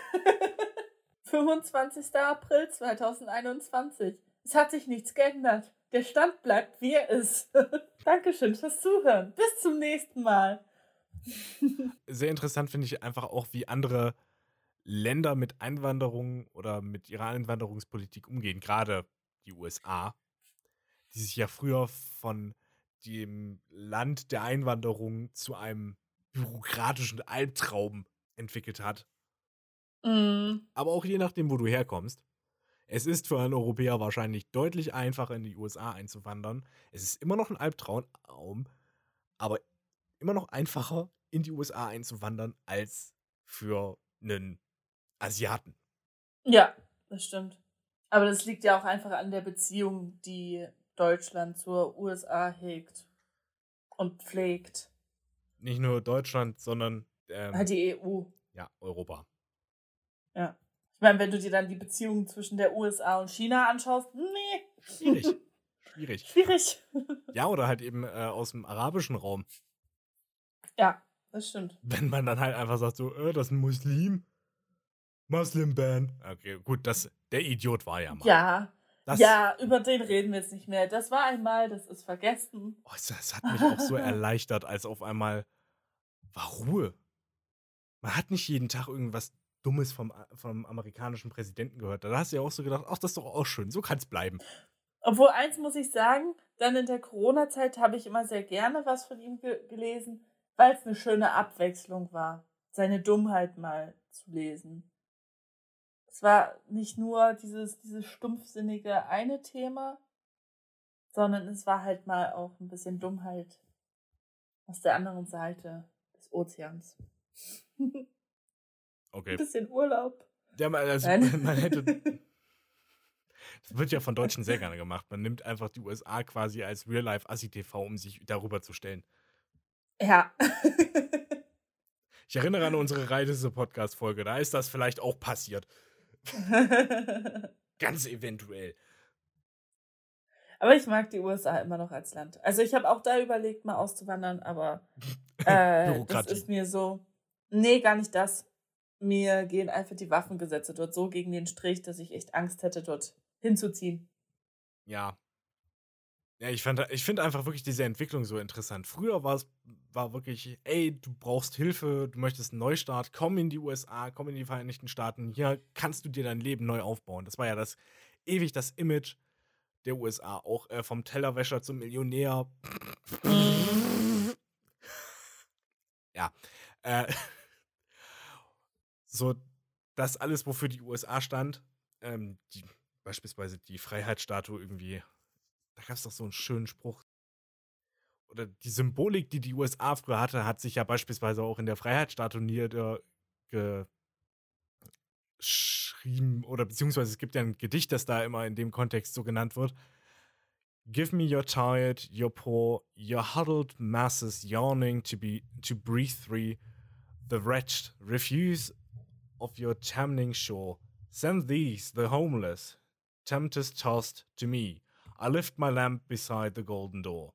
25. April 2021. Es hat sich nichts geändert. Der Stand bleibt, wie er ist. Dankeschön fürs Zuhören. Bis zum nächsten Mal. Sehr interessant finde ich einfach auch, wie andere Länder mit Einwanderung oder mit ihrer Einwanderungspolitik umgehen. Gerade die USA, die sich ja früher von dem Land der Einwanderung zu einem bürokratischen Albtraum entwickelt hat. Mm, Aber auch je nachdem, wo du herkommst. Es ist für einen Europäer wahrscheinlich deutlich einfacher, in die USA einzuwandern. Es ist immer noch ein Albtraum, aber immer noch einfacher, in die USA einzuwandern, als für einen Asiaten. Ja, das stimmt. Aber das liegt ja auch einfach an der Beziehung, die Deutschland zur USA hegt und pflegt. Nicht nur Deutschland, sondern ähm, die EU. Ja, Europa. Ja. Ich meine, wenn du dir dann die Beziehungen zwischen der USA und China anschaust, nee. Schwierig. Schwierig. Schwierig. ja, oder halt eben äh, aus dem arabischen Raum. Ja, das stimmt. Wenn man dann halt einfach sagt, so, äh, das ist ein Muslim. Muslim-Ban. Okay, gut, das, der Idiot war ja mal. Ja. Das, ja, über den reden wir jetzt nicht mehr. Das war einmal, das ist vergessen. Oh, das hat mich auch so erleichtert, als auf einmal war Ruhe. Man hat nicht jeden Tag irgendwas Dummes vom, vom amerikanischen Präsidenten gehört. Da hast du ja auch so gedacht, ach, das ist doch auch schön, so kann es bleiben. Obwohl, eins muss ich sagen, dann in der Corona-Zeit habe ich immer sehr gerne was von ihm ge gelesen, weil es eine schöne Abwechslung war, seine Dummheit mal zu lesen. Es war nicht nur dieses, dieses stumpfsinnige eine Thema, sondern es war halt mal auch ein bisschen Dummheit aus der anderen Seite des Ozeans. Okay. Ein bisschen Urlaub. Ja, man, also, man hätte. Das wird ja von Deutschen sehr gerne gemacht. Man nimmt einfach die USA quasi als Real-Life-Assi-TV, um sich darüber zu stellen. Ja. ich erinnere an unsere Reise-Podcast-Folge. Da ist das vielleicht auch passiert. Ganz eventuell. Aber ich mag die USA immer noch als Land. Also ich habe auch da überlegt, mal auszuwandern, aber äh, das ist mir so. Nee, gar nicht das. Mir gehen einfach die Waffengesetze dort so gegen den Strich, dass ich echt Angst hätte, dort hinzuziehen. Ja. Ja, ich, ich finde einfach wirklich diese Entwicklung so interessant. Früher war es war wirklich, ey, du brauchst Hilfe, du möchtest einen Neustart, komm in die USA, komm in die Vereinigten Staaten, hier kannst du dir dein Leben neu aufbauen. Das war ja das ewig das Image der USA, auch äh, vom Tellerwäscher zum Millionär. ja. Äh, so, das alles, wofür die USA stand, ähm, die, beispielsweise die Freiheitsstatue irgendwie, da gab es doch so einen schönen Spruch, oder die Symbolik, die die USA früher hatte, hat sich ja beispielsweise auch in der Freiheitsstatue niedergeschrieben, oder beziehungsweise es gibt ja ein Gedicht, das da immer in dem Kontext so genannt wird. Give me your tired, your poor, your huddled masses yawning to be to breathe free. The wretched refuse of your tamning shore. Send these, the homeless, tempest tossed to me. I lift my lamp beside the golden door.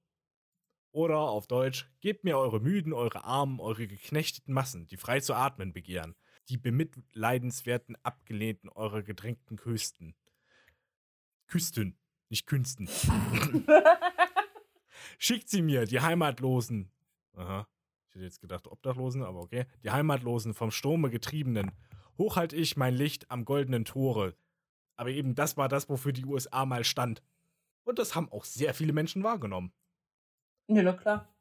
Oder auf Deutsch, gebt mir eure Müden, eure Armen, eure geknechteten Massen, die frei zu atmen begehren, die bemitleidenswerten, abgelehnten, eure gedrängten Küsten. Küsten, nicht Künsten. Schickt sie mir, die Heimatlosen. Aha. Hätte jetzt gedacht, Obdachlosen, aber okay. Die Heimatlosen, vom Sturme getriebenen. Hoch halt ich mein Licht am goldenen Tore. Aber eben das war das, wofür die USA mal stand. Und das haben auch sehr viele Menschen wahrgenommen. Ja, na klar.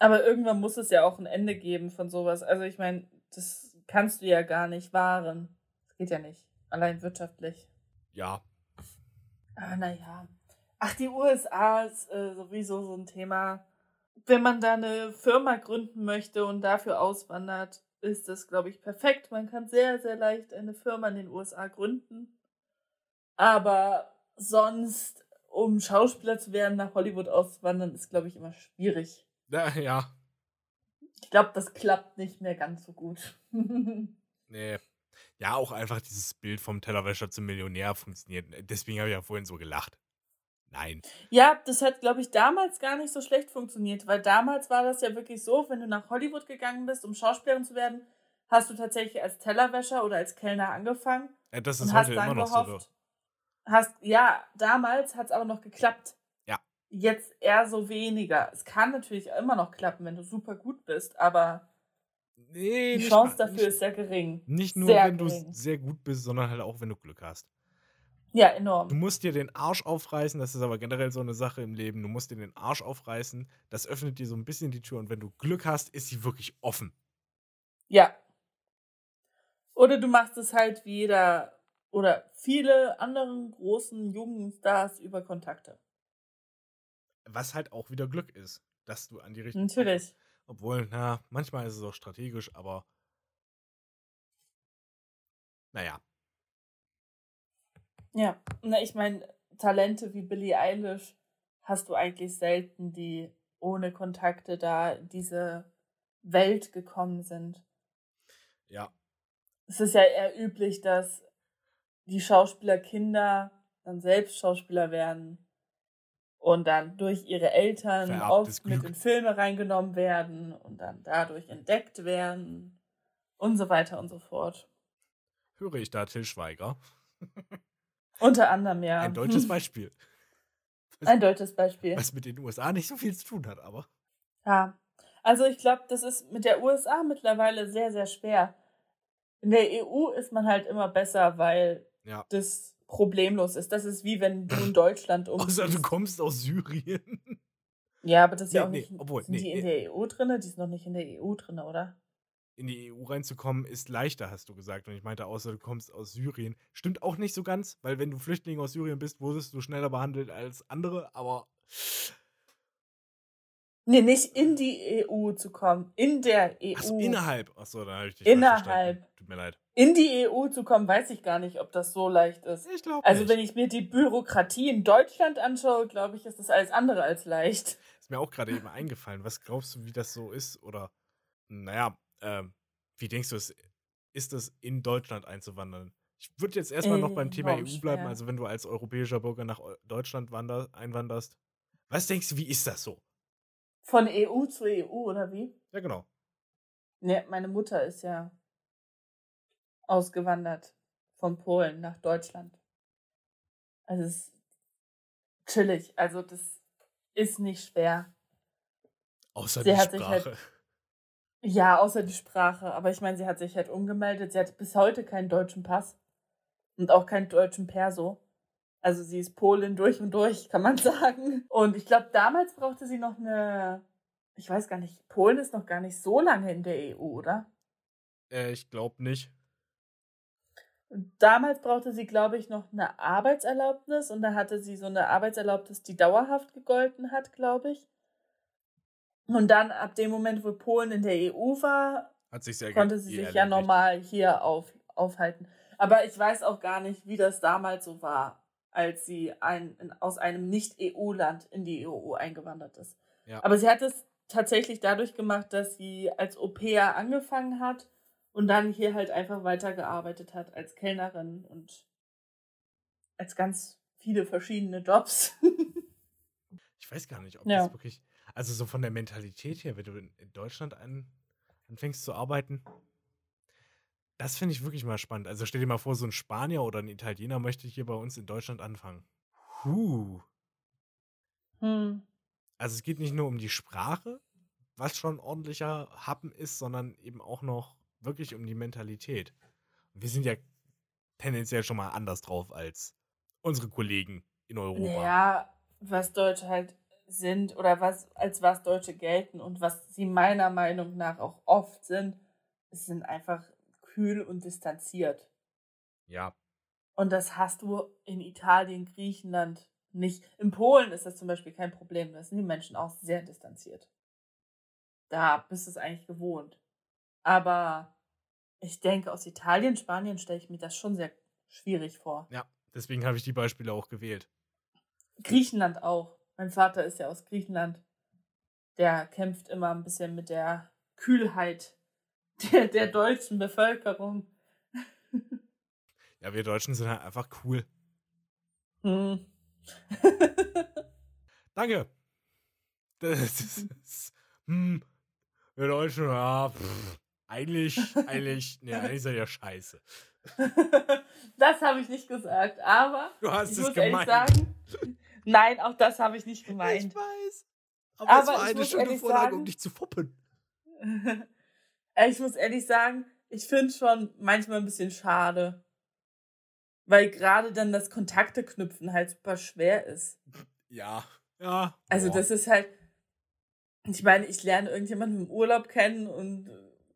Aber irgendwann muss es ja auch ein Ende geben von sowas. Also ich meine, das kannst du ja gar nicht wahren. Das geht ja nicht. Allein wirtschaftlich. Ja. Aber naja. Ach, die USA ist äh, sowieso so ein Thema. Wenn man da eine Firma gründen möchte und dafür auswandert, ist das, glaube ich, perfekt. Man kann sehr, sehr leicht eine Firma in den USA gründen. Aber sonst um Schauspieler zu werden, nach Hollywood auszuwandern, ist, glaube ich, immer schwierig. Ja, ja. Ich glaube, das klappt nicht mehr ganz so gut. nee. Ja, auch einfach dieses Bild vom Tellerwäscher zum Millionär funktioniert. Deswegen habe ich ja vorhin so gelacht. Nein. Ja, das hat, glaube ich, damals gar nicht so schlecht funktioniert, weil damals war das ja wirklich so, wenn du nach Hollywood gegangen bist, um Schauspielerin zu werden, hast du tatsächlich als Tellerwäscher oder als Kellner angefangen. Ja, das ist heute immer noch gehofft, so hast, ja, damals hat es aber noch geklappt. Ja. Jetzt eher so weniger. Es kann natürlich immer noch klappen, wenn du super gut bist, aber nee, die Chance dafür nicht, ist sehr gering. Nicht nur, sehr wenn gering. du sehr gut bist, sondern halt auch, wenn du Glück hast. Ja, enorm. Du musst dir den Arsch aufreißen, das ist aber generell so eine Sache im Leben. Du musst dir den Arsch aufreißen, das öffnet dir so ein bisschen die Tür und wenn du Glück hast, ist sie wirklich offen. Ja. Oder du machst es halt wie jeder oder viele anderen großen Jugendstars über Kontakte. Was halt auch wieder Glück ist, dass du an die richtigen. Natürlich. Obwohl, na, manchmal ist es auch strategisch, aber. Naja. Ja, na, ich meine, Talente wie Billie Eilish hast du eigentlich selten, die ohne Kontakte da diese Welt gekommen sind. Ja. Es ist ja eher üblich, dass die Schauspielerkinder dann selbst Schauspieler werden und dann durch ihre Eltern Vererbtes oft Glück. mit in Filme reingenommen werden und dann dadurch entdeckt werden und so weiter und so fort. Höre ich da Till Schweiger? Unter anderem, ja. Ein deutsches Beispiel. Was, Ein deutsches Beispiel. Was mit den USA nicht so viel zu tun hat, aber. Ja. Also ich glaube, das ist mit der USA mittlerweile sehr, sehr schwer. In der EU ist man halt immer besser, weil ja. das problemlos ist. Das ist wie wenn du in Deutschland umziehst. Außer du kommst aus Syrien. Ja, aber das ist nee, ja auch nicht. Nee, obwohl, sind nee, die in der EU drin? Die sind noch nicht in der EU drin, oder? In die EU reinzukommen ist leichter, hast du gesagt. Und ich meinte, außer du kommst aus Syrien. Stimmt auch nicht so ganz, weil wenn du Flüchtling aus Syrien bist, wurdest du schneller behandelt als andere, aber Nee, nicht in die EU zu kommen. In der EU. Achso, innerhalb. Achso, da habe ich dich Innerhalb. Tut mir leid. In die EU zu kommen, weiß ich gar nicht, ob das so leicht ist. Ich glaube Also, wenn ich mir die Bürokratie in Deutschland anschaue, glaube ich, ist das alles andere als leicht. Ist mir auch gerade eben eingefallen. Was glaubst du, wie das so ist? Oder, naja, ähm, wie denkst du, ist das in Deutschland einzuwandern? Ich würde jetzt erstmal äh, noch beim Thema EU bleiben. Also, wenn du als europäischer Bürger nach Deutschland wander, einwanderst. Was denkst du, wie ist das so? Von EU zu EU, oder wie? Ja, genau. Ne, meine Mutter ist ja ausgewandert von Polen nach Deutschland. Also es ist chillig. Also das ist nicht schwer. Außer sie die halt Sprache. Halt, ja, außer die Sprache. Aber ich meine, sie hat sich halt umgemeldet. Sie hat bis heute keinen deutschen Pass und auch keinen deutschen Perso. Also sie ist Polin durch und durch, kann man sagen. Und ich glaube, damals brauchte sie noch eine, ich weiß gar nicht, Polen ist noch gar nicht so lange in der EU, oder? Äh, ich glaube nicht. Und damals brauchte sie, glaube ich, noch eine Arbeitserlaubnis und da hatte sie so eine Arbeitserlaubnis, die dauerhaft gegolten hat, glaube ich. Und dann ab dem Moment, wo Polen in der EU war, konnte sie sich ja normal hier auf, aufhalten. Aber ich weiß auch gar nicht, wie das damals so war als sie ein, in, aus einem Nicht-EU-Land in die EU eingewandert ist. Ja. Aber sie hat es tatsächlich dadurch gemacht, dass sie als Au-pair angefangen hat und dann hier halt einfach weitergearbeitet hat als Kellnerin und als ganz viele verschiedene Jobs. ich weiß gar nicht, ob ja. das wirklich, also so von der Mentalität her, wenn du in Deutschland an, anfängst zu arbeiten, das finde ich wirklich mal spannend. Also stell dir mal vor, so ein Spanier oder ein Italiener möchte hier bei uns in Deutschland anfangen. Huh. Hm. Also es geht nicht nur um die Sprache, was schon ordentlicher Happen ist, sondern eben auch noch wirklich um die Mentalität. Wir sind ja tendenziell schon mal anders drauf als unsere Kollegen in Europa. Ja, was Deutsche halt sind oder was als was Deutsche gelten und was sie meiner Meinung nach auch oft sind, sind einfach kühl und distanziert. Ja. Und das hast du in Italien, Griechenland nicht. In Polen ist das zum Beispiel kein Problem. Da sind die Menschen auch sehr distanziert. Da bist du es eigentlich gewohnt. Aber ich denke, aus Italien, Spanien stelle ich mir das schon sehr schwierig vor. Ja, deswegen habe ich die Beispiele auch gewählt. Griechenland auch. Mein Vater ist ja aus Griechenland. Der kämpft immer ein bisschen mit der Kühlheit der, der deutschen Bevölkerung. Ja, wir Deutschen sind halt einfach cool. Hm. Danke. Das ist, hm, wir Deutschen, ja, pff, eigentlich, eigentlich, ne, eigentlich seid ihr scheiße. das habe ich nicht gesagt, aber du hast ich es muss gemeint. sagen, nein, auch das habe ich nicht gemeint. Ich weiß. Aber, aber es war eine schöne Vorlage, sagen, um dich zu foppen. Ich muss ehrlich sagen, ich finde schon manchmal ein bisschen schade. Weil gerade dann das Kontakte knüpfen halt super schwer ist. Ja, ja. Also das ist halt, ich meine, ich lerne irgendjemanden im Urlaub kennen und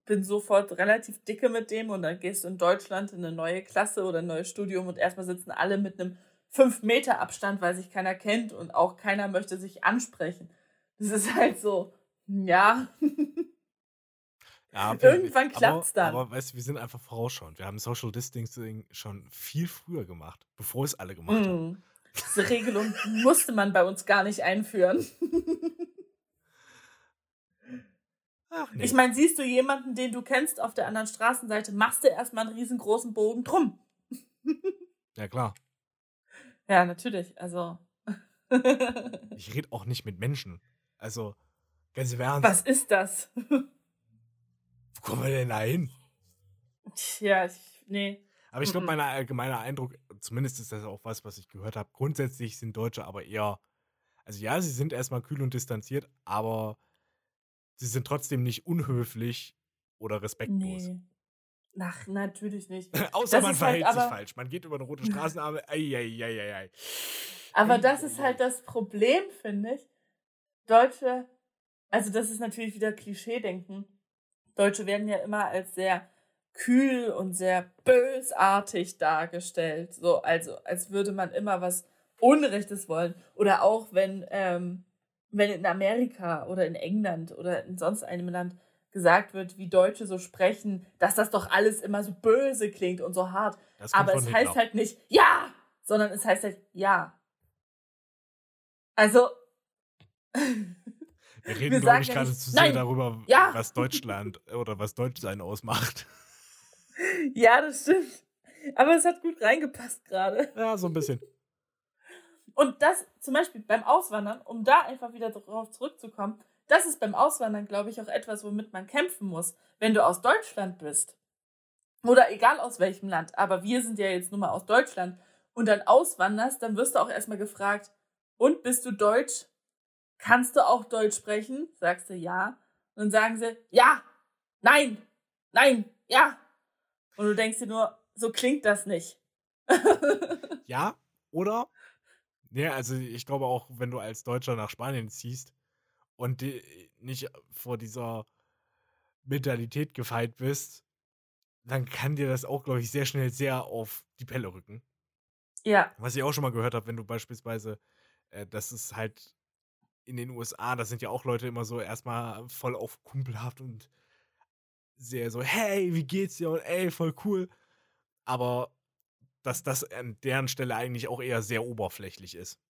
bin sofort relativ dicke mit dem und dann gehst du in Deutschland in eine neue Klasse oder ein neues Studium und erstmal sitzen alle mit einem 5 Meter Abstand, weil sich keiner kennt und auch keiner möchte sich ansprechen. Das ist halt so, ja. ja Irgendwann klappt es dann. Aber weißt du, wir sind einfach vorausschauend. Wir haben Social Distancing schon viel früher gemacht, bevor es alle gemacht mm. haben. Diese Regelung musste man bei uns gar nicht einführen. Ach, nee. Ich meine, siehst du jemanden, den du kennst auf der anderen Straßenseite, machst du erstmal einen riesengroßen Bogen drum. ja, klar. Ja, natürlich. Also. ich rede auch nicht mit Menschen. Also, ganz im Ernst. Was ist das? Wo kommen wir denn da hin? Ja, ich, nee. Aber ich glaube, mein allgemeiner Eindruck, zumindest ist das auch was, was ich gehört habe, grundsätzlich sind Deutsche aber eher, also ja, sie sind erstmal kühl und distanziert, aber sie sind trotzdem nicht unhöflich oder respektlos. Nee. Ach, natürlich nicht. Außer das man halt verhält halt, sich falsch. Man geht über eine rote Straßenarme. Ei, ei, ei, ei, Aber das ist halt das Problem, finde ich. Deutsche, also das ist natürlich wieder Klischee-Denken. Deutsche werden ja immer als sehr kühl und sehr bösartig dargestellt. So, also als würde man immer was Unrechtes wollen. Oder auch wenn, ähm, wenn in Amerika oder in England oder in sonst einem Land gesagt wird, wie Deutsche so sprechen, dass das doch alles immer so böse klingt und so hart. Aber es heißt halt nicht ja, sondern es heißt halt ja. Also. Wir reden, glaube ich, gerade zu sehr nein, darüber, ja. was Deutschland oder was Deutschsein ausmacht. Ja, das stimmt. Aber es hat gut reingepasst gerade. Ja, so ein bisschen. Und das zum Beispiel beim Auswandern, um da einfach wieder darauf zurückzukommen, das ist beim Auswandern, glaube ich, auch etwas, womit man kämpfen muss. Wenn du aus Deutschland bist, oder egal aus welchem Land, aber wir sind ja jetzt nur mal aus Deutschland und dann auswanderst, dann wirst du auch erstmal gefragt, und bist du Deutsch? Kannst du auch Deutsch sprechen? Sagst du ja. Und dann sagen sie, ja, nein, nein, ja. Und du denkst dir nur, so klingt das nicht. ja, oder? Ja, also ich glaube auch, wenn du als Deutscher nach Spanien ziehst, und nicht vor dieser Mentalität gefeit bist, dann kann dir das auch, glaube ich, sehr schnell sehr auf die Pelle rücken. Ja. Was ich auch schon mal gehört habe, wenn du beispielsweise, äh, das ist halt in den USA, da sind ja auch Leute immer so erstmal voll auf kumpelhaft und sehr so, hey, wie geht's dir? Und ey, voll cool. Aber dass das an deren Stelle eigentlich auch eher sehr oberflächlich ist.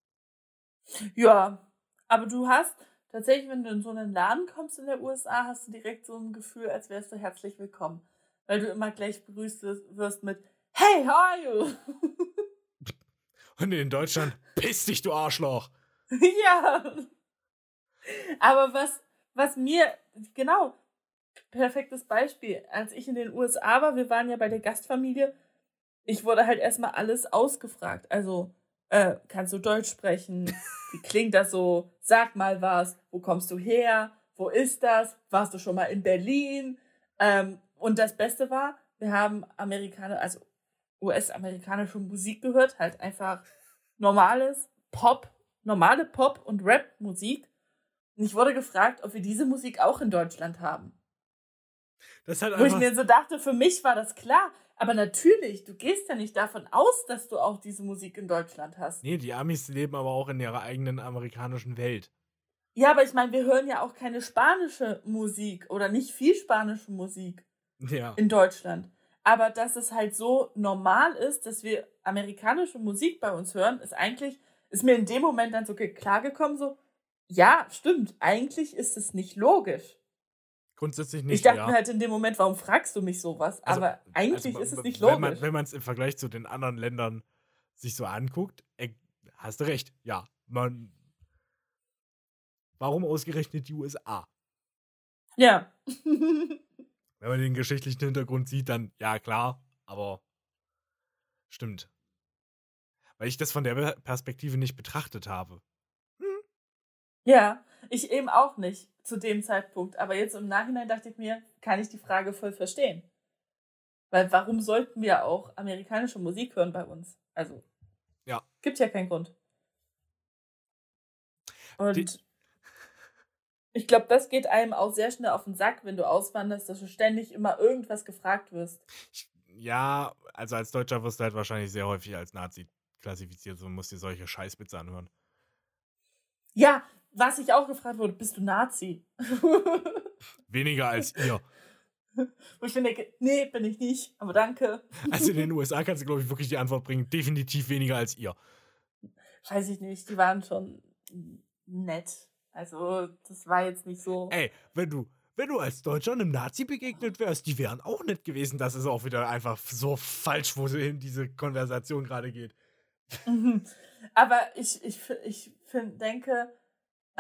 Ja, aber du hast, tatsächlich, wenn du in so einen Laden kommst in der USA, hast du direkt so ein Gefühl, als wärst du herzlich willkommen. Weil du immer gleich begrüßt wirst mit Hey, how are you? Und in Deutschland, piss dich, du Arschloch. ja. Aber was, was mir, genau, perfektes Beispiel. Als ich in den USA war, wir waren ja bei der Gastfamilie, ich wurde halt erstmal alles ausgefragt. Also, äh, kannst du Deutsch sprechen? Wie klingt das so? Sag mal was. Wo kommst du her? Wo ist das? Warst du schon mal in Berlin? Ähm, und das Beste war, wir haben Amerikaner, also US-amerikanische Musik gehört, halt einfach normales Pop, normale Pop- und Rap-Musik. Und ich wurde gefragt, ob wir diese Musik auch in Deutschland haben. Das halt Wo ich mir so dachte, für mich war das klar. Aber natürlich, du gehst ja nicht davon aus, dass du auch diese Musik in Deutschland hast. Nee, die Amis leben aber auch in ihrer eigenen amerikanischen Welt. Ja, aber ich meine, wir hören ja auch keine spanische Musik oder nicht viel spanische Musik ja. in Deutschland. Aber dass es halt so normal ist, dass wir amerikanische Musik bei uns hören, ist eigentlich, ist mir in dem Moment dann so klargekommen, so, ja, stimmt, eigentlich ist es nicht logisch. Grundsätzlich nicht. Ich dachte ja. mir halt in dem Moment, warum fragst du mich sowas? Also, Aber eigentlich also, ist es nicht logisch. Wenn man es im Vergleich zu den anderen Ländern sich so anguckt, ey, hast du recht. Ja, man. Warum ausgerechnet die USA? Ja. wenn man den geschichtlichen Hintergrund sieht, dann ja klar, aber stimmt. Weil ich das von der Perspektive nicht betrachtet habe. Hm. Ja, ich eben auch nicht zu dem Zeitpunkt. Aber jetzt im Nachhinein dachte ich mir, kann ich die Frage voll verstehen. Weil warum sollten wir auch amerikanische Musik hören bei uns? Also, ja. gibt ja keinen Grund. Und die, Ich glaube, das geht einem auch sehr schnell auf den Sack, wenn du auswanderst, dass du ständig immer irgendwas gefragt wirst. Ja, also als Deutscher wirst du halt wahrscheinlich sehr häufig als Nazi klassifiziert und musst dir solche Scheißwitze anhören. Ja, was ich auch gefragt wurde, bist du Nazi? Weniger als ihr. Wo ich mir denke, nee, bin ich nicht, aber danke. Also in den USA kannst du, glaube ich, wirklich die Antwort bringen, definitiv weniger als ihr. Weiß ich nicht, die waren schon nett. Also, das war jetzt nicht so. Ey, wenn du, wenn du als Deutscher einem Nazi begegnet wärst, die wären auch nett gewesen. Das ist auch wieder einfach so falsch, wo in diese Konversation gerade geht. Aber ich, ich, ich find, denke,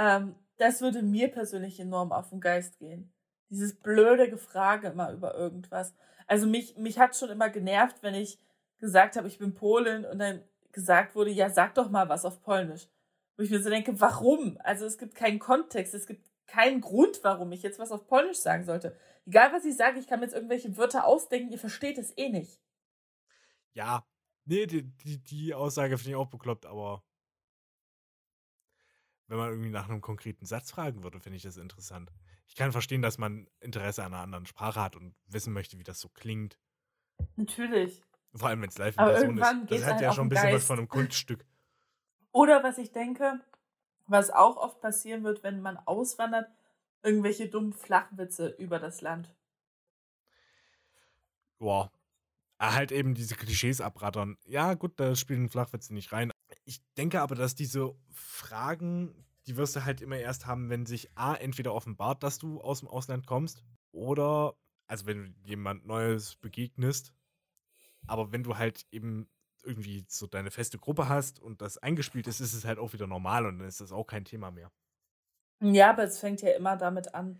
ähm, das würde mir persönlich enorm auf den Geist gehen. Dieses blöde Gefrage immer über irgendwas. Also mich, mich hat schon immer genervt, wenn ich gesagt habe, ich bin Polin und dann gesagt wurde, ja, sag doch mal was auf Polnisch. Wo ich mir so denke, warum? Also es gibt keinen Kontext, es gibt keinen Grund, warum ich jetzt was auf Polnisch sagen sollte. Egal was ich sage, ich kann mir jetzt irgendwelche Wörter ausdenken, ihr versteht es eh nicht. Ja, nee, die, die, die Aussage finde ich auch bekloppt, aber wenn man irgendwie nach einem konkreten Satz fragen würde, finde ich das interessant. Ich kann verstehen, dass man Interesse an einer anderen Sprache hat und wissen möchte, wie das so klingt. Natürlich. Vor allem, wenn es live in Person ist. Das hat halt ja schon ein bisschen Geist. was von einem Kunststück. Oder was ich denke, was auch oft passieren wird, wenn man auswandert, irgendwelche dummen Flachwitze über das Land. Boah. Halt eben diese Klischees abrattern. Ja, gut, da spielen Flachwitze nicht rein. Ich denke aber, dass diese Fragen, die wirst du halt immer erst haben, wenn sich A, entweder offenbart, dass du aus dem Ausland kommst, oder, also wenn du jemand Neues begegnest, aber wenn du halt eben irgendwie so deine feste Gruppe hast und das eingespielt ist, ist es halt auch wieder normal und dann ist das auch kein Thema mehr. Ja, aber es fängt ja immer damit an.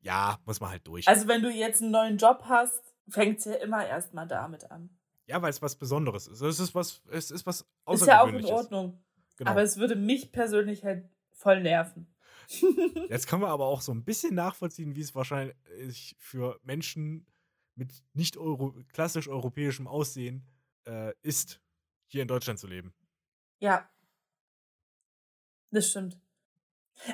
Ja, muss man halt durch. Also wenn du jetzt einen neuen Job hast, fängt es ja immer erstmal damit an. Ja, weil es was Besonderes ist. Es ist was, es ist was Ist ja auch in Ordnung. Genau. Aber es würde mich persönlich halt voll nerven. Jetzt können wir aber auch so ein bisschen nachvollziehen, wie es wahrscheinlich für Menschen mit nicht Euro klassisch europäischem Aussehen äh, ist, hier in Deutschland zu leben. Ja. Das stimmt.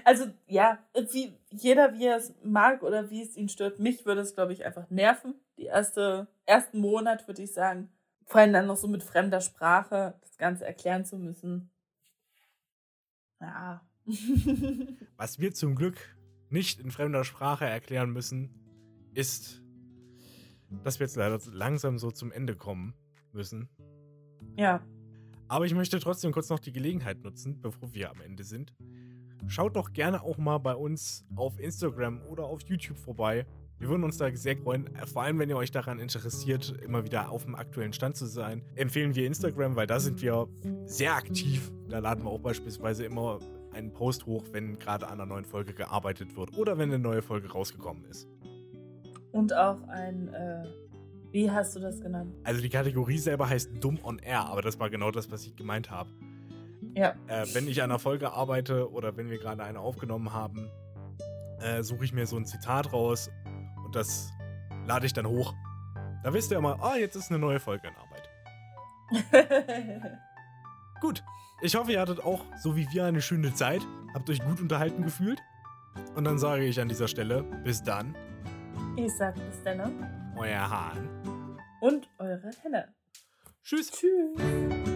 Also, ja, wie jeder, wie er es mag oder wie es ihn stört, mich würde es, glaube ich, einfach nerven. Die erste, ersten Monat würde ich sagen. Vor allem dann noch so mit fremder Sprache das Ganze erklären zu müssen. Ja. Was wir zum Glück nicht in fremder Sprache erklären müssen, ist, dass wir jetzt leider langsam so zum Ende kommen müssen. Ja. Aber ich möchte trotzdem kurz noch die Gelegenheit nutzen, bevor wir am Ende sind. Schaut doch gerne auch mal bei uns auf Instagram oder auf YouTube vorbei. Wir würden uns da sehr freuen, vor allem wenn ihr euch daran interessiert, immer wieder auf dem aktuellen Stand zu sein. Empfehlen wir Instagram, weil da sind wir sehr aktiv. Da laden wir auch beispielsweise immer einen Post hoch, wenn gerade an einer neuen Folge gearbeitet wird oder wenn eine neue Folge rausgekommen ist. Und auch ein äh, wie hast du das genannt? Also die Kategorie selber heißt Dumm on Air, aber das war genau das, was ich gemeint habe. Ja. Äh, wenn ich an einer Folge arbeite oder wenn wir gerade eine aufgenommen haben, äh, suche ich mir so ein Zitat raus und das lade ich dann hoch. Da wisst ihr immer, ah, jetzt ist eine neue Folge in Arbeit. gut. Ich hoffe, ihr hattet auch, so wie wir, eine schöne Zeit. Habt euch gut unterhalten gefühlt. Und dann sage ich an dieser Stelle, bis dann. Ich sage bis dann. Euer Hahn. Und eure Henne. Tschüss. Tschüss.